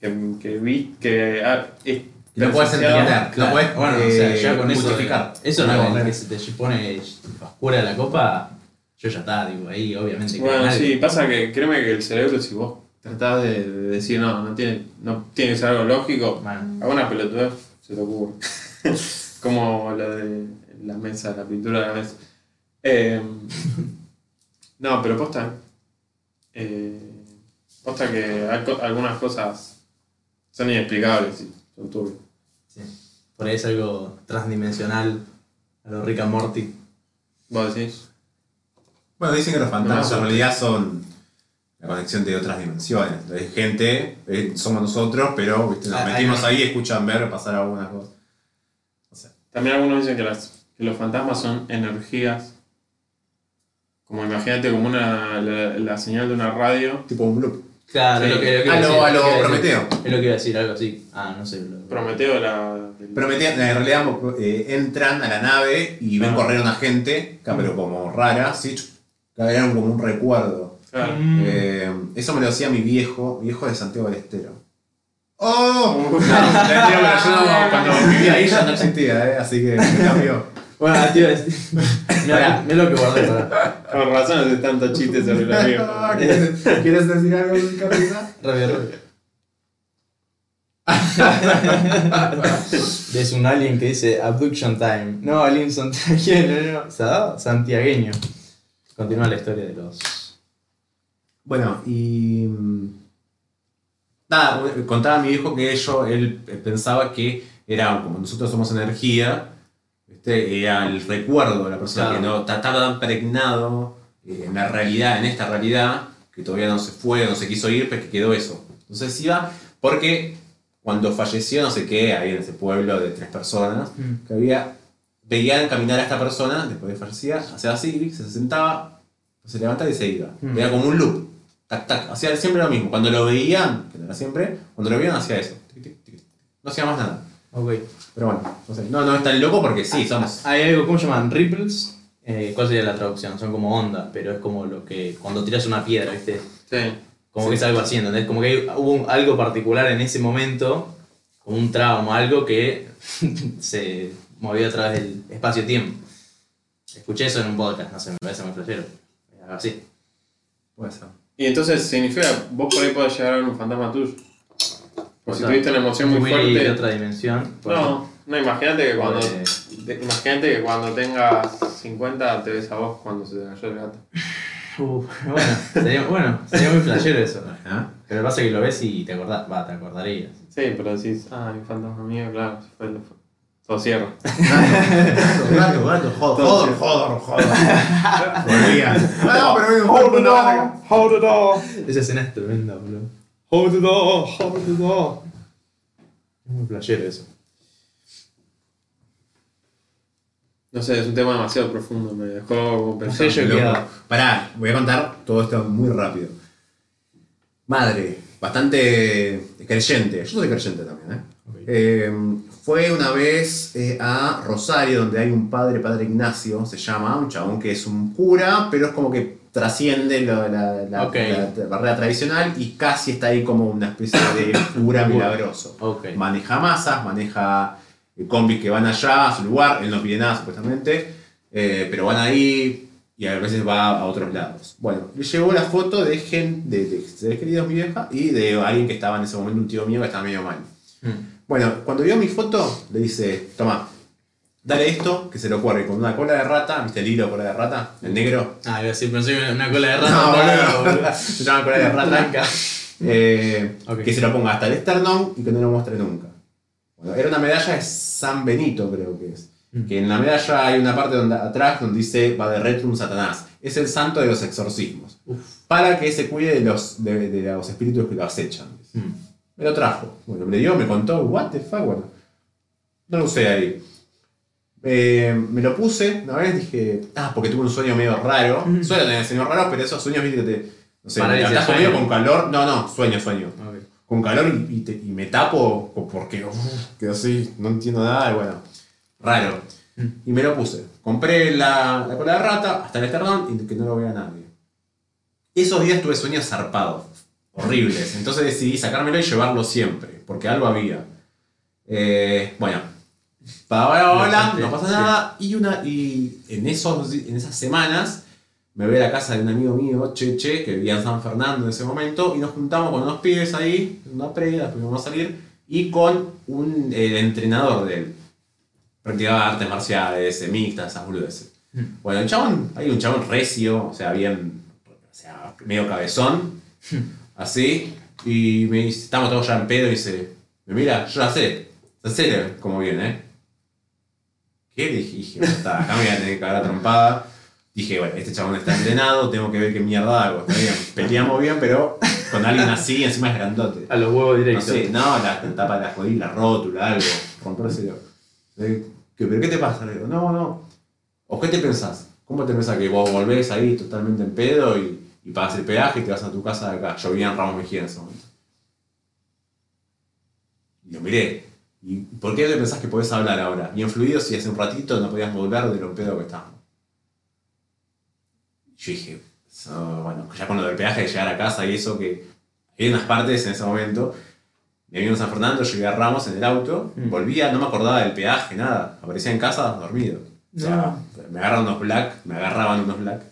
que, que vi, que ah, es Lo puedes entender, lo puedes Bueno, o sea, ya con eso. justificar. Eso no, No, que se te pone oscura la copa, yo ya está, digo, ahí obviamente. Bueno, nadie- sí, pasa que créeme que el cerebro, si vos tratás de, de decir no, no tiene, no tiene que ser algo lógico, Bueno, alguna pelotudez se te ocurre. Como lo de la mesa, la pintura de la mesa. Eh, no, pero posta. Eh, posta que hay co- algunas cosas son inexplicables y son turbias. sí. Por ahí es algo transdimensional, a lo Rick and Morty. ¿Vos decís? Bueno, dicen que los fantasmas No, en realidad son la conexión de otras dimensiones. Hay gente, eh, somos nosotros, pero ¿viste? nos Ah, metimos ahí y escuchan ver pasar algunas cosas. También algunos dicen que, las, que los fantasmas son energías. Como imagínate como una, la, la señal de una radio. Tipo un loop. Claro, Sí. es lo que, lo que A iba lo- decir, a lo lo que iba decir. Prometeo. Es lo que iba a decir, algo así. Ah, no sé. Lo, Prometeo la. metí- en realidad eh, entran a la nave y ven Ah. correr a una gente, pero como rara, ¿sí? que eran como un recuerdo. Claro. Mm. Eh, eso me lo decía mi viejo, mi viejo de Santiago del Estero. ¡Oh! No, no- cuando vivía ahí ya no existía, ¿eh? así que me cambió. Bueno, tío, es... mira, mira lo que guardé para. Con razón hace tantos chistes sobre los viejos. ¿Quieres, ¿Quieres decir algo, Carolina? Rápido, rápido. es un alien que dice Abduction Time. No, alien santiagueño, no, no. Sa- Santiagueño. Continúa la historia de los. Bueno, y. Nada, contaba a mi viejo que ello, él pensaba que era, como nosotros somos energía, ¿viste? era el recuerdo de la persona Claro. que no está tan pregnado eh, en la realidad, en esta realidad, que todavía no se fue, no se quiso ir, pero que quedó eso. Entonces iba, porque cuando falleció, no sé qué, ahí en ese pueblo de tres personas, Mm. que había, veían caminar a esta persona, después de fallecida, hacía así, se sentaba, se levantaba y se iba. Mm. Era como un loop. Tac, tac. Hacía siempre lo mismo. Cuando lo veían, que no era siempre, cuando lo veían hacía eso. Tic, tic, tic. No hacía más nada. Ok. Pero bueno, no sé. No, no es tan loco porque sí, somos. Hay algo, ¿cómo se llaman? Ripples. Eh, ¿Cuál sería la traducción? Son como ondas, pero es como lo que. Cuando tiras una piedra, ¿viste? Sí. Como que es algo así, ¿entendés? Como que hay- hubo un- algo particular en ese momento, como un trauma, algo que se movió a través del espacio-tiempo. Escuché eso en un podcast, no sé, me parece muy flashero. Algo así. Puede ser. Y entonces significa, vos por ahí podés llegar a ver un fantasma tuyo. Pues si O sea, tuviste una emoción muy Willy de fuerte. otra dimensión. pues, No, no, imagínate que cuando. pues, de- Imagínate que cuando tengas 50 te ves a vos cuando se te cayó el gato. uh, bueno, sería, bueno, sería muy flashero eso. Ajá. Pero pasa que lo ves y te acordás, va, te acordarías. Sí, pero decís, ah, mi fantasma mío, claro, fue. Todo cierra. Gato, gato, joder, joder, joder, joder. Volvían. No, pero Hold the door, hold the door, Esa escena es tremenda, bro. hold the door, hold the door. Es muy flashero eso. No sé, es un tema demasiado profundo, me dejó como pensando. yo Loco. Pará, voy a contar todo esto muy rápido. Madre, bastante creyente. Yo soy creyente también, ¿eh? Eh, fue una vez eh, a Rosario, donde hay un padre, Padre Ignacio, se llama, un chabón que es un cura, pero es como que trasciende la, la- barrera tradicional y casi está ahí como una especie de cura milagroso. Maneja masas, maneja eh, combis que van allá a su lugar, él no pide nada supuestamente, eh, pero van ahí, y a veces va a otros lados. Bueno, le llegó la foto de gente, de, de seres queridos, mi vieja, y de alguien que estaba en ese momento, un tío mío que estaba medio mal. Mm. Bueno, cuando vio mi foto, le dice, toma, dale esto, que se lo cuelgue con una cola de rata, ¿viste el hilo cola de rata? El negro. Ah, iba a decir, pensé una cola de rata. No, boludo, boludo. Se llama cola de rata. Blanca. Eh, Ok. Que se lo ponga hasta el esternón y que no lo muestre nunca. Bueno, era una medalla de San Benito, creo que es. Mm. Que en la medalla hay una parte donde, atrás donde dice va de retrum Satanás. Es el santo de los exorcismos. Uf. Para que se cuide de los, de, de los espíritus que lo acechan. Mm. Me lo trajo. Bueno, me dio, me contó, what the fuck, bueno. No lo usé ahí. Eh, me lo puse, una vez dije, ah, porque tuve un sueño medio raro. Mm. Suelo tener sueños raros, pero esos sueños, viste, que te. No sé, me levantás de conmigo sueño. con calor. No, no, sueño, sueño. Ok. Con calor y, y te- y me tapo porque uf, quedo así, no entiendo nada, y bueno, raro. Mm. Y me lo puse. Compré la, la cola de rata hasta el esternón y que no lo vea nadie. Esos días tuve sueños zarpados, horribles. Entonces decidí sacármelo y llevarlo siempre, porque algo había. Eh, bueno, para ahora, no pasa nada. Y, una, y en, esos, en esas semanas me voy a la casa de un amigo mío, Cheche, que vivía en San Fernando en ese momento, y nos juntamos con unos pibes ahí, una previa, después íbamos a salir, y con un eh, entrenador de él. Practicaba artes marciales, eh, mixtas, esas boludeces. Mm. Bueno, el chabón, hay un chabón recio, o sea, bien, o sea, medio cabezón, así, y me dice, estamos todos ya en pedo, y dice, me mira, yo ya sé, ya sé cómo viene, ¿eh? ¿Qué? Le dije, "Está, acá me voy a tener que cagar trompada. Dije, bueno, este chabón está entrenado, tengo que ver qué mierda hago. Está bien, peleamos bien, pero con alguien así, encima es grandote. A los huevos No directos. sé, no, la tapa de la jodida, la rótula, algo, rompérselo. Eh, ¿qué- ¿Pero qué te pasa? Le digo, no, no. ¿O qué te pensás? ¿Cómo te pensás que vos volvés ahí totalmente en pedo y, y pagas el peaje y te vas a tu casa de acá? Yo vivía en Ramos Mejía en ese momento. Y lo miré. ¿Y por qué te pensás que podés hablar ahora? Bien fluido si hace un ratito no podías volver de lo pedo que estábamos. Yo dije, so, bueno, ya con lo del peaje de llegar a casa y eso que hay unas partes en ese momento. Me vino a San Fernando, llegué a Ramos en el auto, Mm. volvía, no me acordaba del peaje, nada. Aparecía en casa dormido. O sea, me agarraron unos black, me agarraban unos black.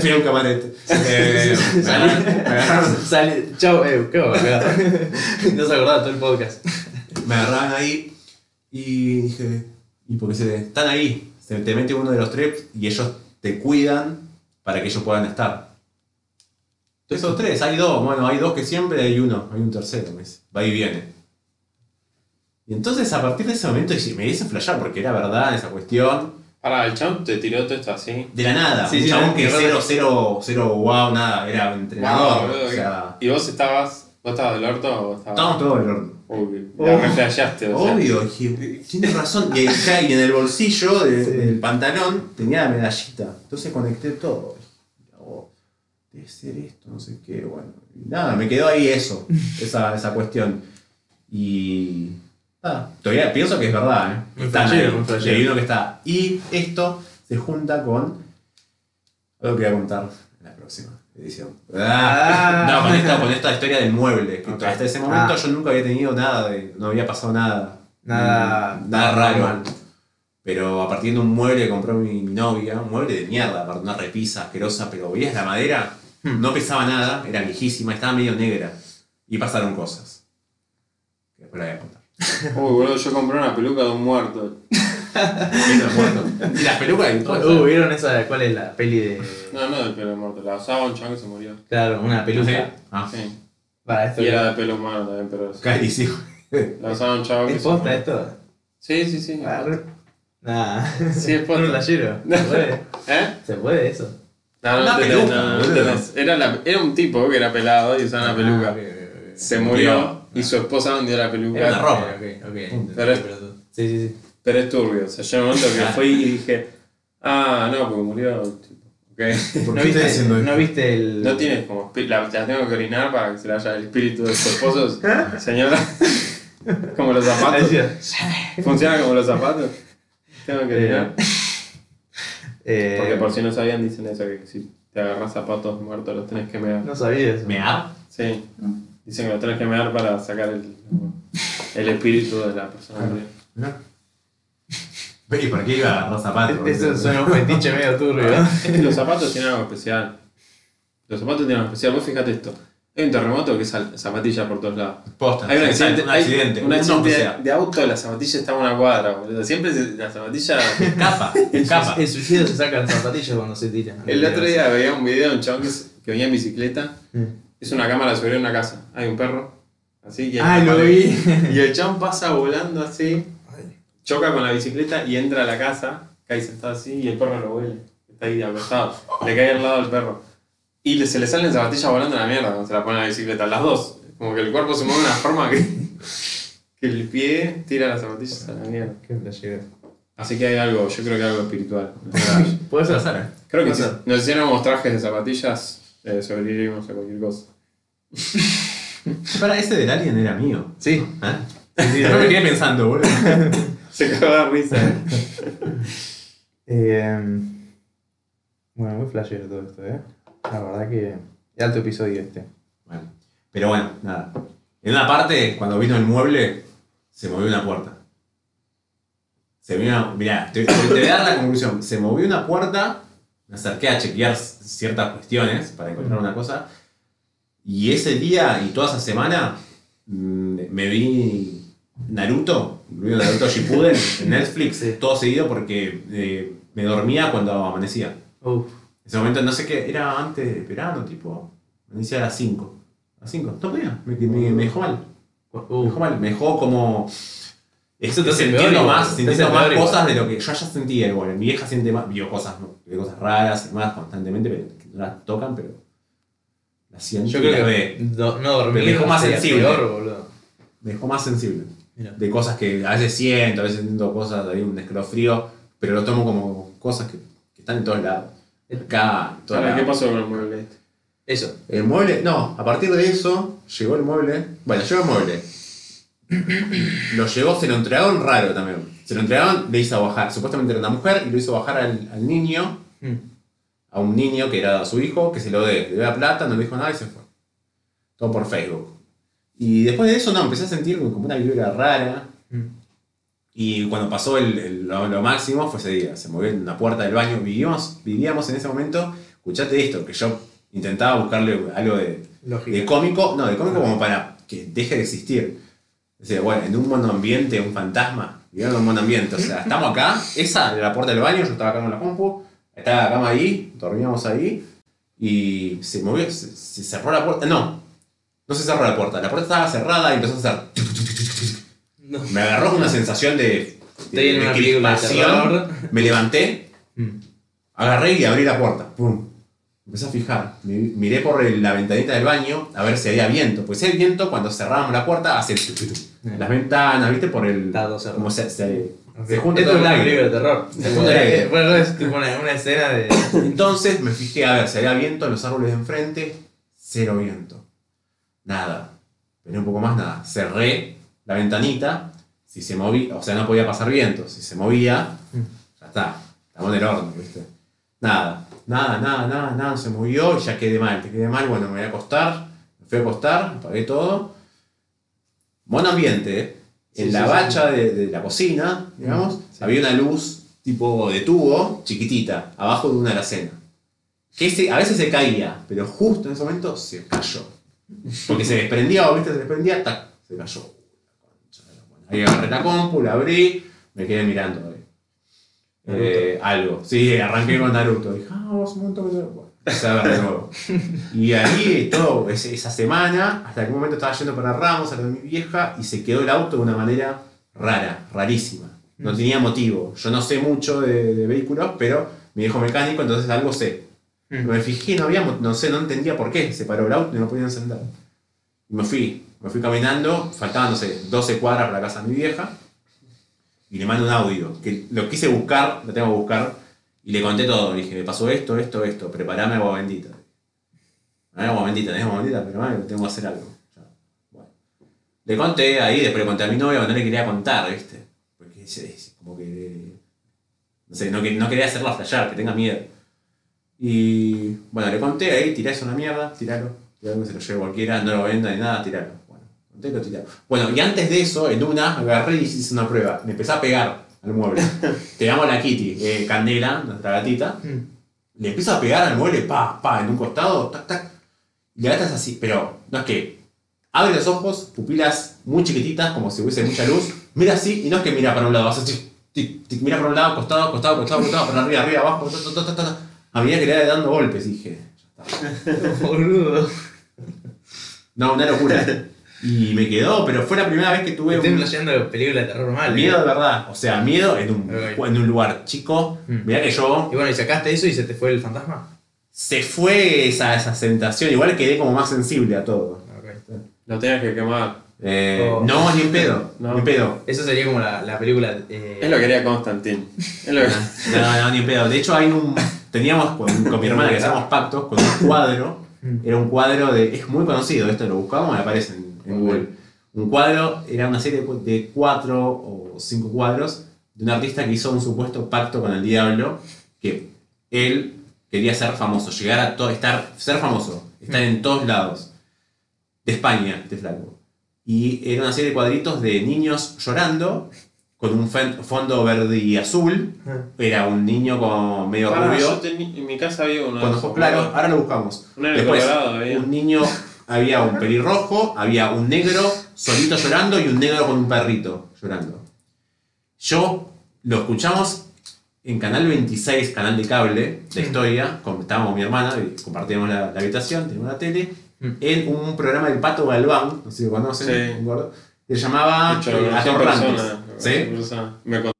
Fui a un camarete. Eh, Sale, chao, eh, ¿qué no se acordaba todo el podcast. me agarraban ahí y dije, ¿y por qué se están ahí? Se te mete uno de los tres y ellos te cuidan para que ellos puedan estar. Esos tres, hay dos, bueno, hay dos que siempre hay uno, hay un tercero, me dice, va y viene. Y entonces a partir de ese momento me hice flashear porque era verdad esa cuestión. Pará, el chabón te tiró todo esto así. De la nada, Sí, un sí, chabón no, que cero, cero, cero, wow, nada, era entrenador. Wow, o sea, ¿Y vos estabas, vos estabas del orto o estabas...? estábamos todos del. Uy, Oh. la reflejaste, o sea. Obvio, dije, tienes razón. Y, ya, y en el bolsillo del pantalón tenía la medallita. Entonces conecté todo. Oh, debe ser esto, no sé qué. Bueno, y nada, me quedó ahí eso, esa, esa cuestión. Y. nada, todavía pienso que es verdad, ¿eh? Flashero. Y hay uno que está. Y esto se junta con. Algo que voy a contar en la próxima edición. Ah. No, con esta, con esta historia del mueble. Que hasta ese momento Ah. yo nunca había tenido nada de. No había pasado nada. Nada- Mm, nada raro. Pero a partir de un mueble que compró mi, mi novia, un mueble de mierda, una repisa asquerosa, pero veías la madera, Hmm. no pesaba nada, era viejísima, estaba medio negra. Y pasaron cosas. Que después la voy a contar. Uy, boludo, yo compré una peluca de un muerto. Y las pelucas y todo. Uh, ¿vieron esa? ¿Cuál es la peli de.? No, no de pelo muerto, la usaba un chabón que se murió. Claro, una peluca. Ah, Sí. Para esto. Y era de pelo humano también, pero... carísimo. La usaba un chabón que ¿Es se posta murió. esto? Sí, sí, sí. Ah, re- Nah. Sí, es posta. Un. ¿Se puede? ¿Eh? ¿Se puede eso? No, no, Una entendés, peluca, no, no boludo. entendés. Era, la- era un tipo que era pelado y usaba una peluca. Ah, ok, ok, ok. Se murió y su esposa vendió la peluca. Era una ropa. Ok, ok, ok. entendí, Pero es- Sí, sí, sí. Pero es turbio. O sea, yo en un momento que fui y dije, ah, no, porque murió. Tipo, ok. ¿Por ¿No viste, haciendo? ¿No viste el.? No tienes como la, la tengo que orinar para que se le haya el espíritu de su esposo, señora. como los zapatos. Funciona como los zapatos. Tengo que orinar. eh, Porque por si no sabían, dicen eso: que si te agarras zapatos muertos los tenés que mear. No sabía eso. ¿Mear? Sí. Dicen que los tenés que mear para sacar el, el espíritu de la persona. No. ¿Y por qué iba a agarrar zapatos? Eso suena un fetiche medio turbio. Es que los zapatos tienen algo especial. Los zapatos tienen algo especial. Vos fíjate esto. Hay un terremoto que es zapatilla por todos lados. Posta, Hay un accidente, un hay accidente, un de, auto, la zapatilla está a una cuadra, boludo. Siempre se- la zapatilla. Escapa, escapa. El suicidio se saca las zapatillas cuando se tiran. El otro día veía un video de un chabón que venía en bicicleta. Mm. Es una cámara sobre una casa. Hay un perro. Así y Ah, lo vi. Y el chabón pasa volando así, choca con la bicicleta y entra a la casa, cae sentado así y el perro lo huele. Está ahí acostado. Le cae al lado al perro. Y se le salen zapatillas volando a la mierda cuando se la pone a la bicicleta. Las dos. Como que el cuerpo se mueve de una forma que, que el pie tira las zapatillas a la mierda. Qué. Así que hay algo, yo creo que hay algo espiritual. Puede ser. Pasar. Creo que si nos hiciéramos trajes de zapatillas, eh, sobreviviríamos a cualquier cosa. Para ese del alien era mío. Sí. ¿Eh? Sí, sí, no me quedé pensando, boludo. Se cagó de risa. eh. Bueno, muy flashero todo esto, ¿eh? La verdad que. Alto episodio este. Bueno, pero bueno, nada. En una parte, cuando vino el mueble, se movió una puerta. Se vino, mirá, te voy a dar la conclusión. Se movió una puerta, me acerqué a chequear ciertas cuestiones para encontrar una cosa. Y ese día y toda esa semana mm, me vi Naruto, vi Naruto Shippuden en Netflix, Sí. todo seguido porque eh, me dormía cuando amanecía. Uf. En ese momento no sé qué, era antes de verano, tipo. Me decía a las 5. A las 5. No podía, me, me, me dejó mal. Me dejó mal, me dejó como. Eso te sintiendo más, sintiendo más peor igual. cosas de lo que yo ya sentía igual. Mi vieja siente más, vio cosas, vio cosas raras y más constantemente, pero que no las tocan, pero Yo creo que do- no dormir Me dejó más sensible. peor, boludo. Me dejó más sensible. Mira. De cosas que a veces siento, a veces siento cosas, hay un escalofrío, pero lo tomo como cosas que, que están en todos lados. Acá, en todos Ahora, ¿Qué pasó con el mueble este? Eso. El mueble, no, a partir de eso llegó el mueble. Bueno, llegó el mueble. Lo llegó, se lo entregaron raro también. Se lo entregaron, le hizo bajar. Supuestamente era una mujer y lo hizo bajar al, al niño, Mm. A un niño que era su hijo, que se lo dé. Le dio la plata, no le dijo nada y se fue. Todo por Facebook. Y después de eso, no, empecé a sentir como una vibra rara. Mm. Y cuando pasó el, el- lo, lo máximo fue ese día. Se movió en una puerta del baño. Vivíamos, vivíamos en ese momento. Escuchate esto, que yo intentaba buscarle algo de, cómico, no, de cómico como para que deje de existir. O sea, bueno, en un monoambiente, un fantasma, vivieron en un monoambiente. O sea, estamos acá, esa era la puerta del baño, yo estaba acá con la compu, estaba la cama ahí, dormíamos ahí, y se movió, se, se cerró la puerta. No, no se cerró la puerta, la puerta estaba cerrada y empezó a hacer. No. Me agarró una sensación de. Una de. Me levanté, Mm. Agarré y abrí la puerta. Pum. Empecé a fijar. Mi- Miré por el- la ventanita del baño a ver si había viento. Pues hay viento, cuando cerrábamos la puerta, hace tu. las ventanas, ¿viste? Por el. Como se, se, Ok. se junta Esto es aire. película de terror. Se. Bueno, es tipo una, una escena de. Entonces me fijé a ver si había viento en los árboles de enfrente. Cero viento. Nada. Pero un poco más nada. Cerré la ventanita. Si se movía, o sea, no podía pasar viento. Si se movía, ya está. Estamos en el horno, ¿viste? Nada. Nada, nada, nada, nada. No se movió y ya quedé mal. Te quedé mal, bueno, me voy a acostar. Me fui a acostar, apagué todo. Buen ambiente, ¿eh? En Sí, la sí, sí. bacha de, de la cocina, digamos, había una luz tipo de tubo, chiquitita, abajo de una alacena. Que se- a veces se caía, pero justo en ese momento se cayó. Porque se desprendía, o viste, se desprendía, tac, se cayó. Ahí agarré la compu, la abrí, me quedé mirando. eh. Algo. Sí, arranqué con Naruto. Dije, ah, vos un montón de nuevo. Y ahí todo, esa semana, hasta que un momento estaba yendo para Ramos, a lo de mi vieja, y se quedó el auto de una manera rara, rarísima. No tenía motivo. Yo no sé mucho de, de vehículos, pero mi viejo mecánico, entonces algo sé. Mm. Me fijé, no había, no sé, no entendía por qué. Se paró el auto y no podía encender. Y me fui, me fui caminando, faltaban, no sé, 12 cuadras para la casa de mi vieja. Y le mando un audio, que lo quise buscar, lo tengo que buscar. Y le conté todo, le dije, me pasó esto, esto, esto, preparame agua bendita. No agua bendita, no hay agua bendita, pero bueno, tengo que hacer algo. Ya, Bueno. Le conté ahí, después le conté a mi novia, pero no le quería contar, ¿viste? Porque es, es como que. No sé, no, no quería hacerla flashear, que tenga miedo. Y bueno, le conté ahí, tirá eso una mierda, tiralo. Tiralo que se lo lleve cualquiera, no lo venda ni nada, tiralo. Bueno, conté lo tiralo. Bueno, y antes de eso, en una, agarré y hice una prueba. Me empecé a pegar al mueble. Te damos la Kitty, eh, Candela, nuestra gatita. Le empieza a pegar al mueble, pa, pa, en un costado, tac, tac. Y la gata es así, pero no es que abre los ojos, pupilas muy chiquititas, como si hubiese mucha luz, mira así y no es que mira para un lado, hace así, tic, tic, mira para un lado, costado, costado, costado, costado, para arriba, arriba, abajo, ta, ta, ta, ta, ta. a medida que le iba dando golpes, dije, ya está. Boludo. No, una locura. Y me quedó, pero fue la primera vez que tuve Estoy un flasheando película de terror mal. miedo de verdad. O sea, miedo en un, en un lugar chico. Mm. Mirá que yo Y bueno, ¿y sacaste eso y se te fue el fantasma? se fue esa, esa sensación. Igual quedé como más sensible a todo. Ok. Lo tenías que quemar. Eh, Oh. No, ni en pedo. No. Ni en pedo. Eso sería como la, la película. Eh, Es lo que quería Constantine. Es lo que... No, no, ni en pedo. De hecho, hay un. Teníamos con, con mi hermana que hacíamos pactos con un cuadro. Mm. Era un cuadro de. Es muy conocido, esto lo buscamos y aparece en, Google. Un cuadro era una serie de cuatro o cinco cuadros de un artista que hizo un supuesto pacto con el diablo. Que él quería ser famoso, llegar a todo, estar, ser famoso, estar en todos lados. De España, este flaco. Y era una serie de cuadritos de niños llorando con un fondo verde y azul. Era un niño como medio rubio. yo en mi casa había uno. Cuando claro, ahora lo buscamos. Después, un niño, había un pelirrojo, había un negro solito llorando y un negro con un perrito llorando. Yo lo escuchamos en Canal 26, canal de cable de historia, con, estábamos con mi hermana, compartíamos la, la habitación, teníamos la tele, Mm. en un programa del Pato Galván, no sé si lo conocen, Sí. un gordo, que se llamaba eh, Atorrantes. ¿Sí? Me contó.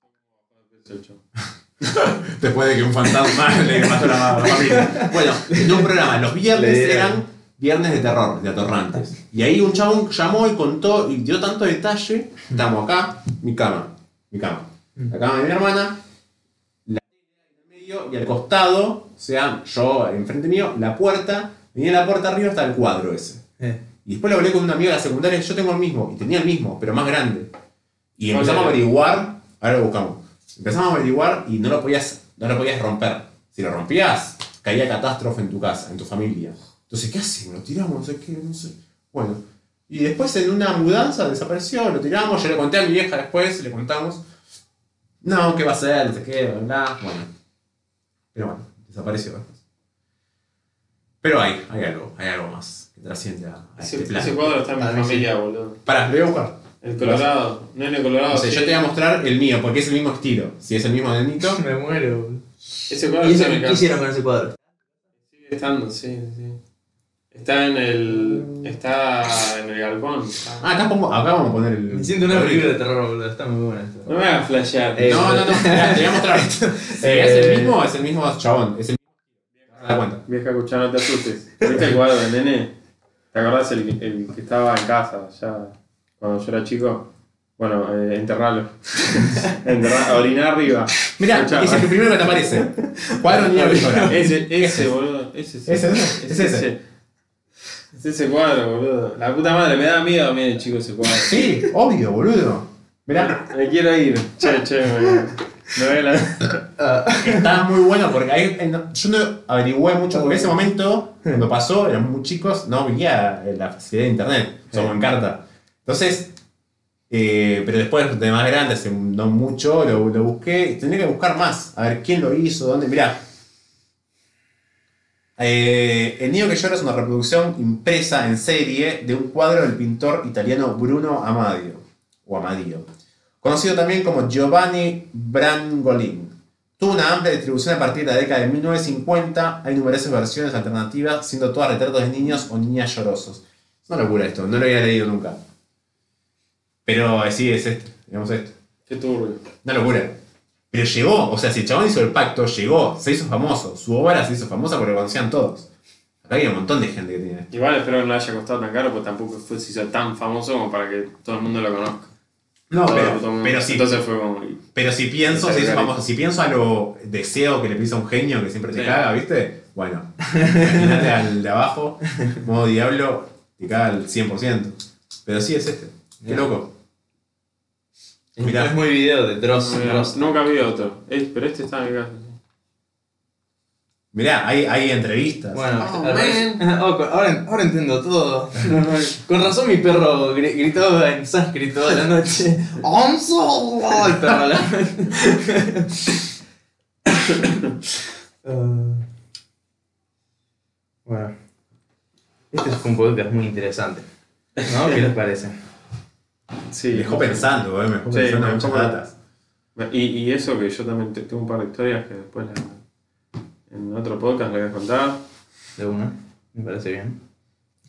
Después de que un fantasma le mató la, la familia. Bueno, en un programa, los viernes eran viernes de terror, de atorrantes. Y ahí un chabón llamó y contó y dio tanto detalle. Estamos acá, mi cama, mi cama. La cama de mi hermana, la en el medio y al costado, o sea, yo enfrente mío, la puerta, venía la puerta arriba hasta el cuadro ese. eh. Y después lo hablé con un amigo de la secundaria, yo tengo el mismo, y tenía el mismo, pero más grande. Y ¿Cuál empezamos a averiguar, ahora lo buscamos. Empezamos a averiguar y no lo podías, no lo podías romper. Si lo rompías, caía catástrofe en tu casa, en tu familia. Entonces, ¿qué hacemos? Lo tiramos, no sé qué, no sé. Bueno. Y después en una mudanza desapareció, lo tiramos, yo le conté a mi vieja después, le contamos. No, ¿qué va a ser? No sé qué, bla, bla. Bueno. Pero bueno, desapareció después. Pero hay, hay algo, hay algo más que trasciende a, a Ese, este plano. ese cuadro está en mi familia, boludo. Pará, lo voy a buscar. El Colorado. No en el Colorado. No sé, sí. yo te voy a mostrar el mío, porque es el mismo estilo. Si es el mismo nenito. Me muero. boludo. Ese cuadro ¿Y está en mi qué hicieron con ese cuadro? Sigue estando, sí, sí. Está en el. Está en el galpón. Ah, acá, pongo, acá vamos a poner el. Me siento una el película de terror, boludo. Está muy buena esto. No me hagas flashear. Eh, No, no, no, te voy a mostrar. Si es el mismo, es el mismo chabón. Es el mismo. Te das cuenta. Vieja escuchá, no te asustes. ¿Viste el cuadro de nene? ¿Te acordás el, el que estaba en casa ya cuando yo era chico? Bueno, eh, enterralo. Enterrá, orinar arriba. Mirá, ese es el primero que te aparece. Cuadro niño. Ese, ese, boludo. Ese, sí. Ese, ese, es ese. Es ese cuadro, boludo. La puta madre, me da miedo a mí de chico ese cuadro. Sí, obvio, boludo. Mirá, Me quiero ir. Che, che, me. Me ve la. está muy bueno porque ahí, yo no averigüé mucho porque en ese momento, cuando pasó, éramos muy chicos, no había eh, la facilidad de internet, somos en carta. Entonces, eh, pero después de más grande, hace no mucho, lo, lo busqué y tendría que buscar más, a ver quién lo hizo, dónde. Mirá. Eh, el niño que llora es una reproducción impresa en serie de un cuadro del pintor italiano Bruno Amadio, o Amadio, conocido también como Giovanni Brangolin. Tuvo una amplia distribución a partir de la década de 1950. Hay numerosas versiones alternativas, siendo todas retratos de niños o niñas llorosos. Es una locura esto, no lo había leído nunca. Pero eh, sí, es este, digamos esto. Qué turbio. Una locura. Pero llegó, o sea, si el chabón hizo el pacto, llegó, se hizo famoso. Su obra se hizo famosa porque lo conocían todos. Acá hay un montón de gente que tiene esto. Igual espero que no le haya costado tan caro, porque tampoco fue, se hizo tan famoso como para que todo el mundo lo conozca. No, Todo- pero, todo pero, si, Entonces fue como. pero si pienso, se hizo famoso. Si pienso a lo deseo que le pisa a un genio que siempre te Sí. caga, ¿viste? Bueno, imagínate al de abajo, modo diablo, te caga al 100%. Pero sí es este. Qué loco. Es, Mirá. es muy video de Dross. No, Dross. nunca vi otro. Eh, pero este está en mi casa. sí. Mirá, hay, hay entrevistas. Bueno, Oh, Oh, ahora, ahora entiendo todo. Con razón mi perro gri- gritó en sánscrito toda la noche. ¡Onzo! El perro la Ah. Bueno. Este fue un podcast muy interesante. ¿No? ¿Qué les parece? Sí, me dejó pensando, eh, me dejó Sí, pensando muchas datas. Y, y eso que yo también te- tengo un par de historias que después la- en otro podcast le voy a contar. De una. Me parece bien.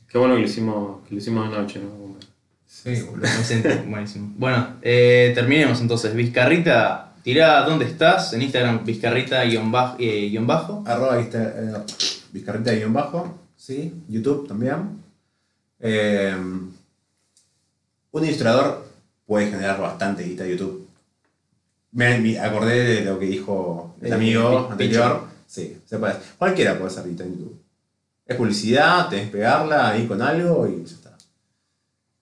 Qué bueno que lo hicimos, que lo hicimos de noche, ¿no? Sí, boludo. Buenísimo. Bueno, eh, terminemos entonces. Vizcarrita, tirá dónde estás. En Instagram, Vizcarrita-bajo. eh, guion bajo. Arroba eh, Vizcarrita guion bajo, sí, YouTube también. Eh, un ilustrador puede generar bastante guita de YouTube. Me, me acordé de lo que dijo el Eh, amigo anterior. Sí, se puede. Cualquiera puede hacer guita en YouTube. Es publicidad, tenés que pegarla ahí con algo y ya está.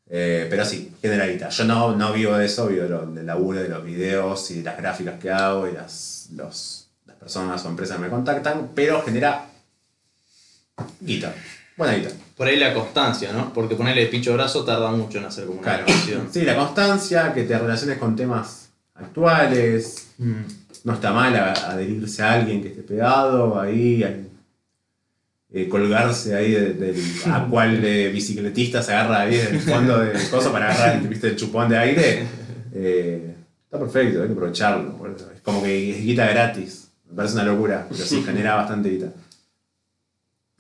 Eh, pero sí, genera guita. Yo no, no vivo de eso, vivo de del laburo de los videos y las gráficas que hago y las, los, las personas o empresas que me contactan, pero genera guita. Buena guita. Por ahí la constancia, ¿no? Porque ponerle picho brazo tarda mucho en hacer como una Claro. canción. Sí, la constancia, que te relaciones con temas actuales. Mm. No está mal adherirse a alguien que esté pegado ahí, a- eh, colgarse ahí de- del a cual de bicicletista se agarra ahí del fondo del coso para agarrar ¿viste, el chupón de aire. Eh, está perfecto, hay que aprovecharlo. Es como que es guita gratis. Me parece una locura, pero sí genera bastante guita.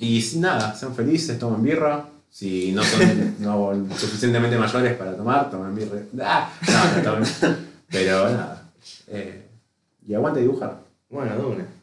Y nada, sean felices, tomen birra. Si no son no suficientemente mayores para tomar, tomen birra. Ah, no, no tomen. Pero nada. eh, y aguante dibujar. Bueno, Dune.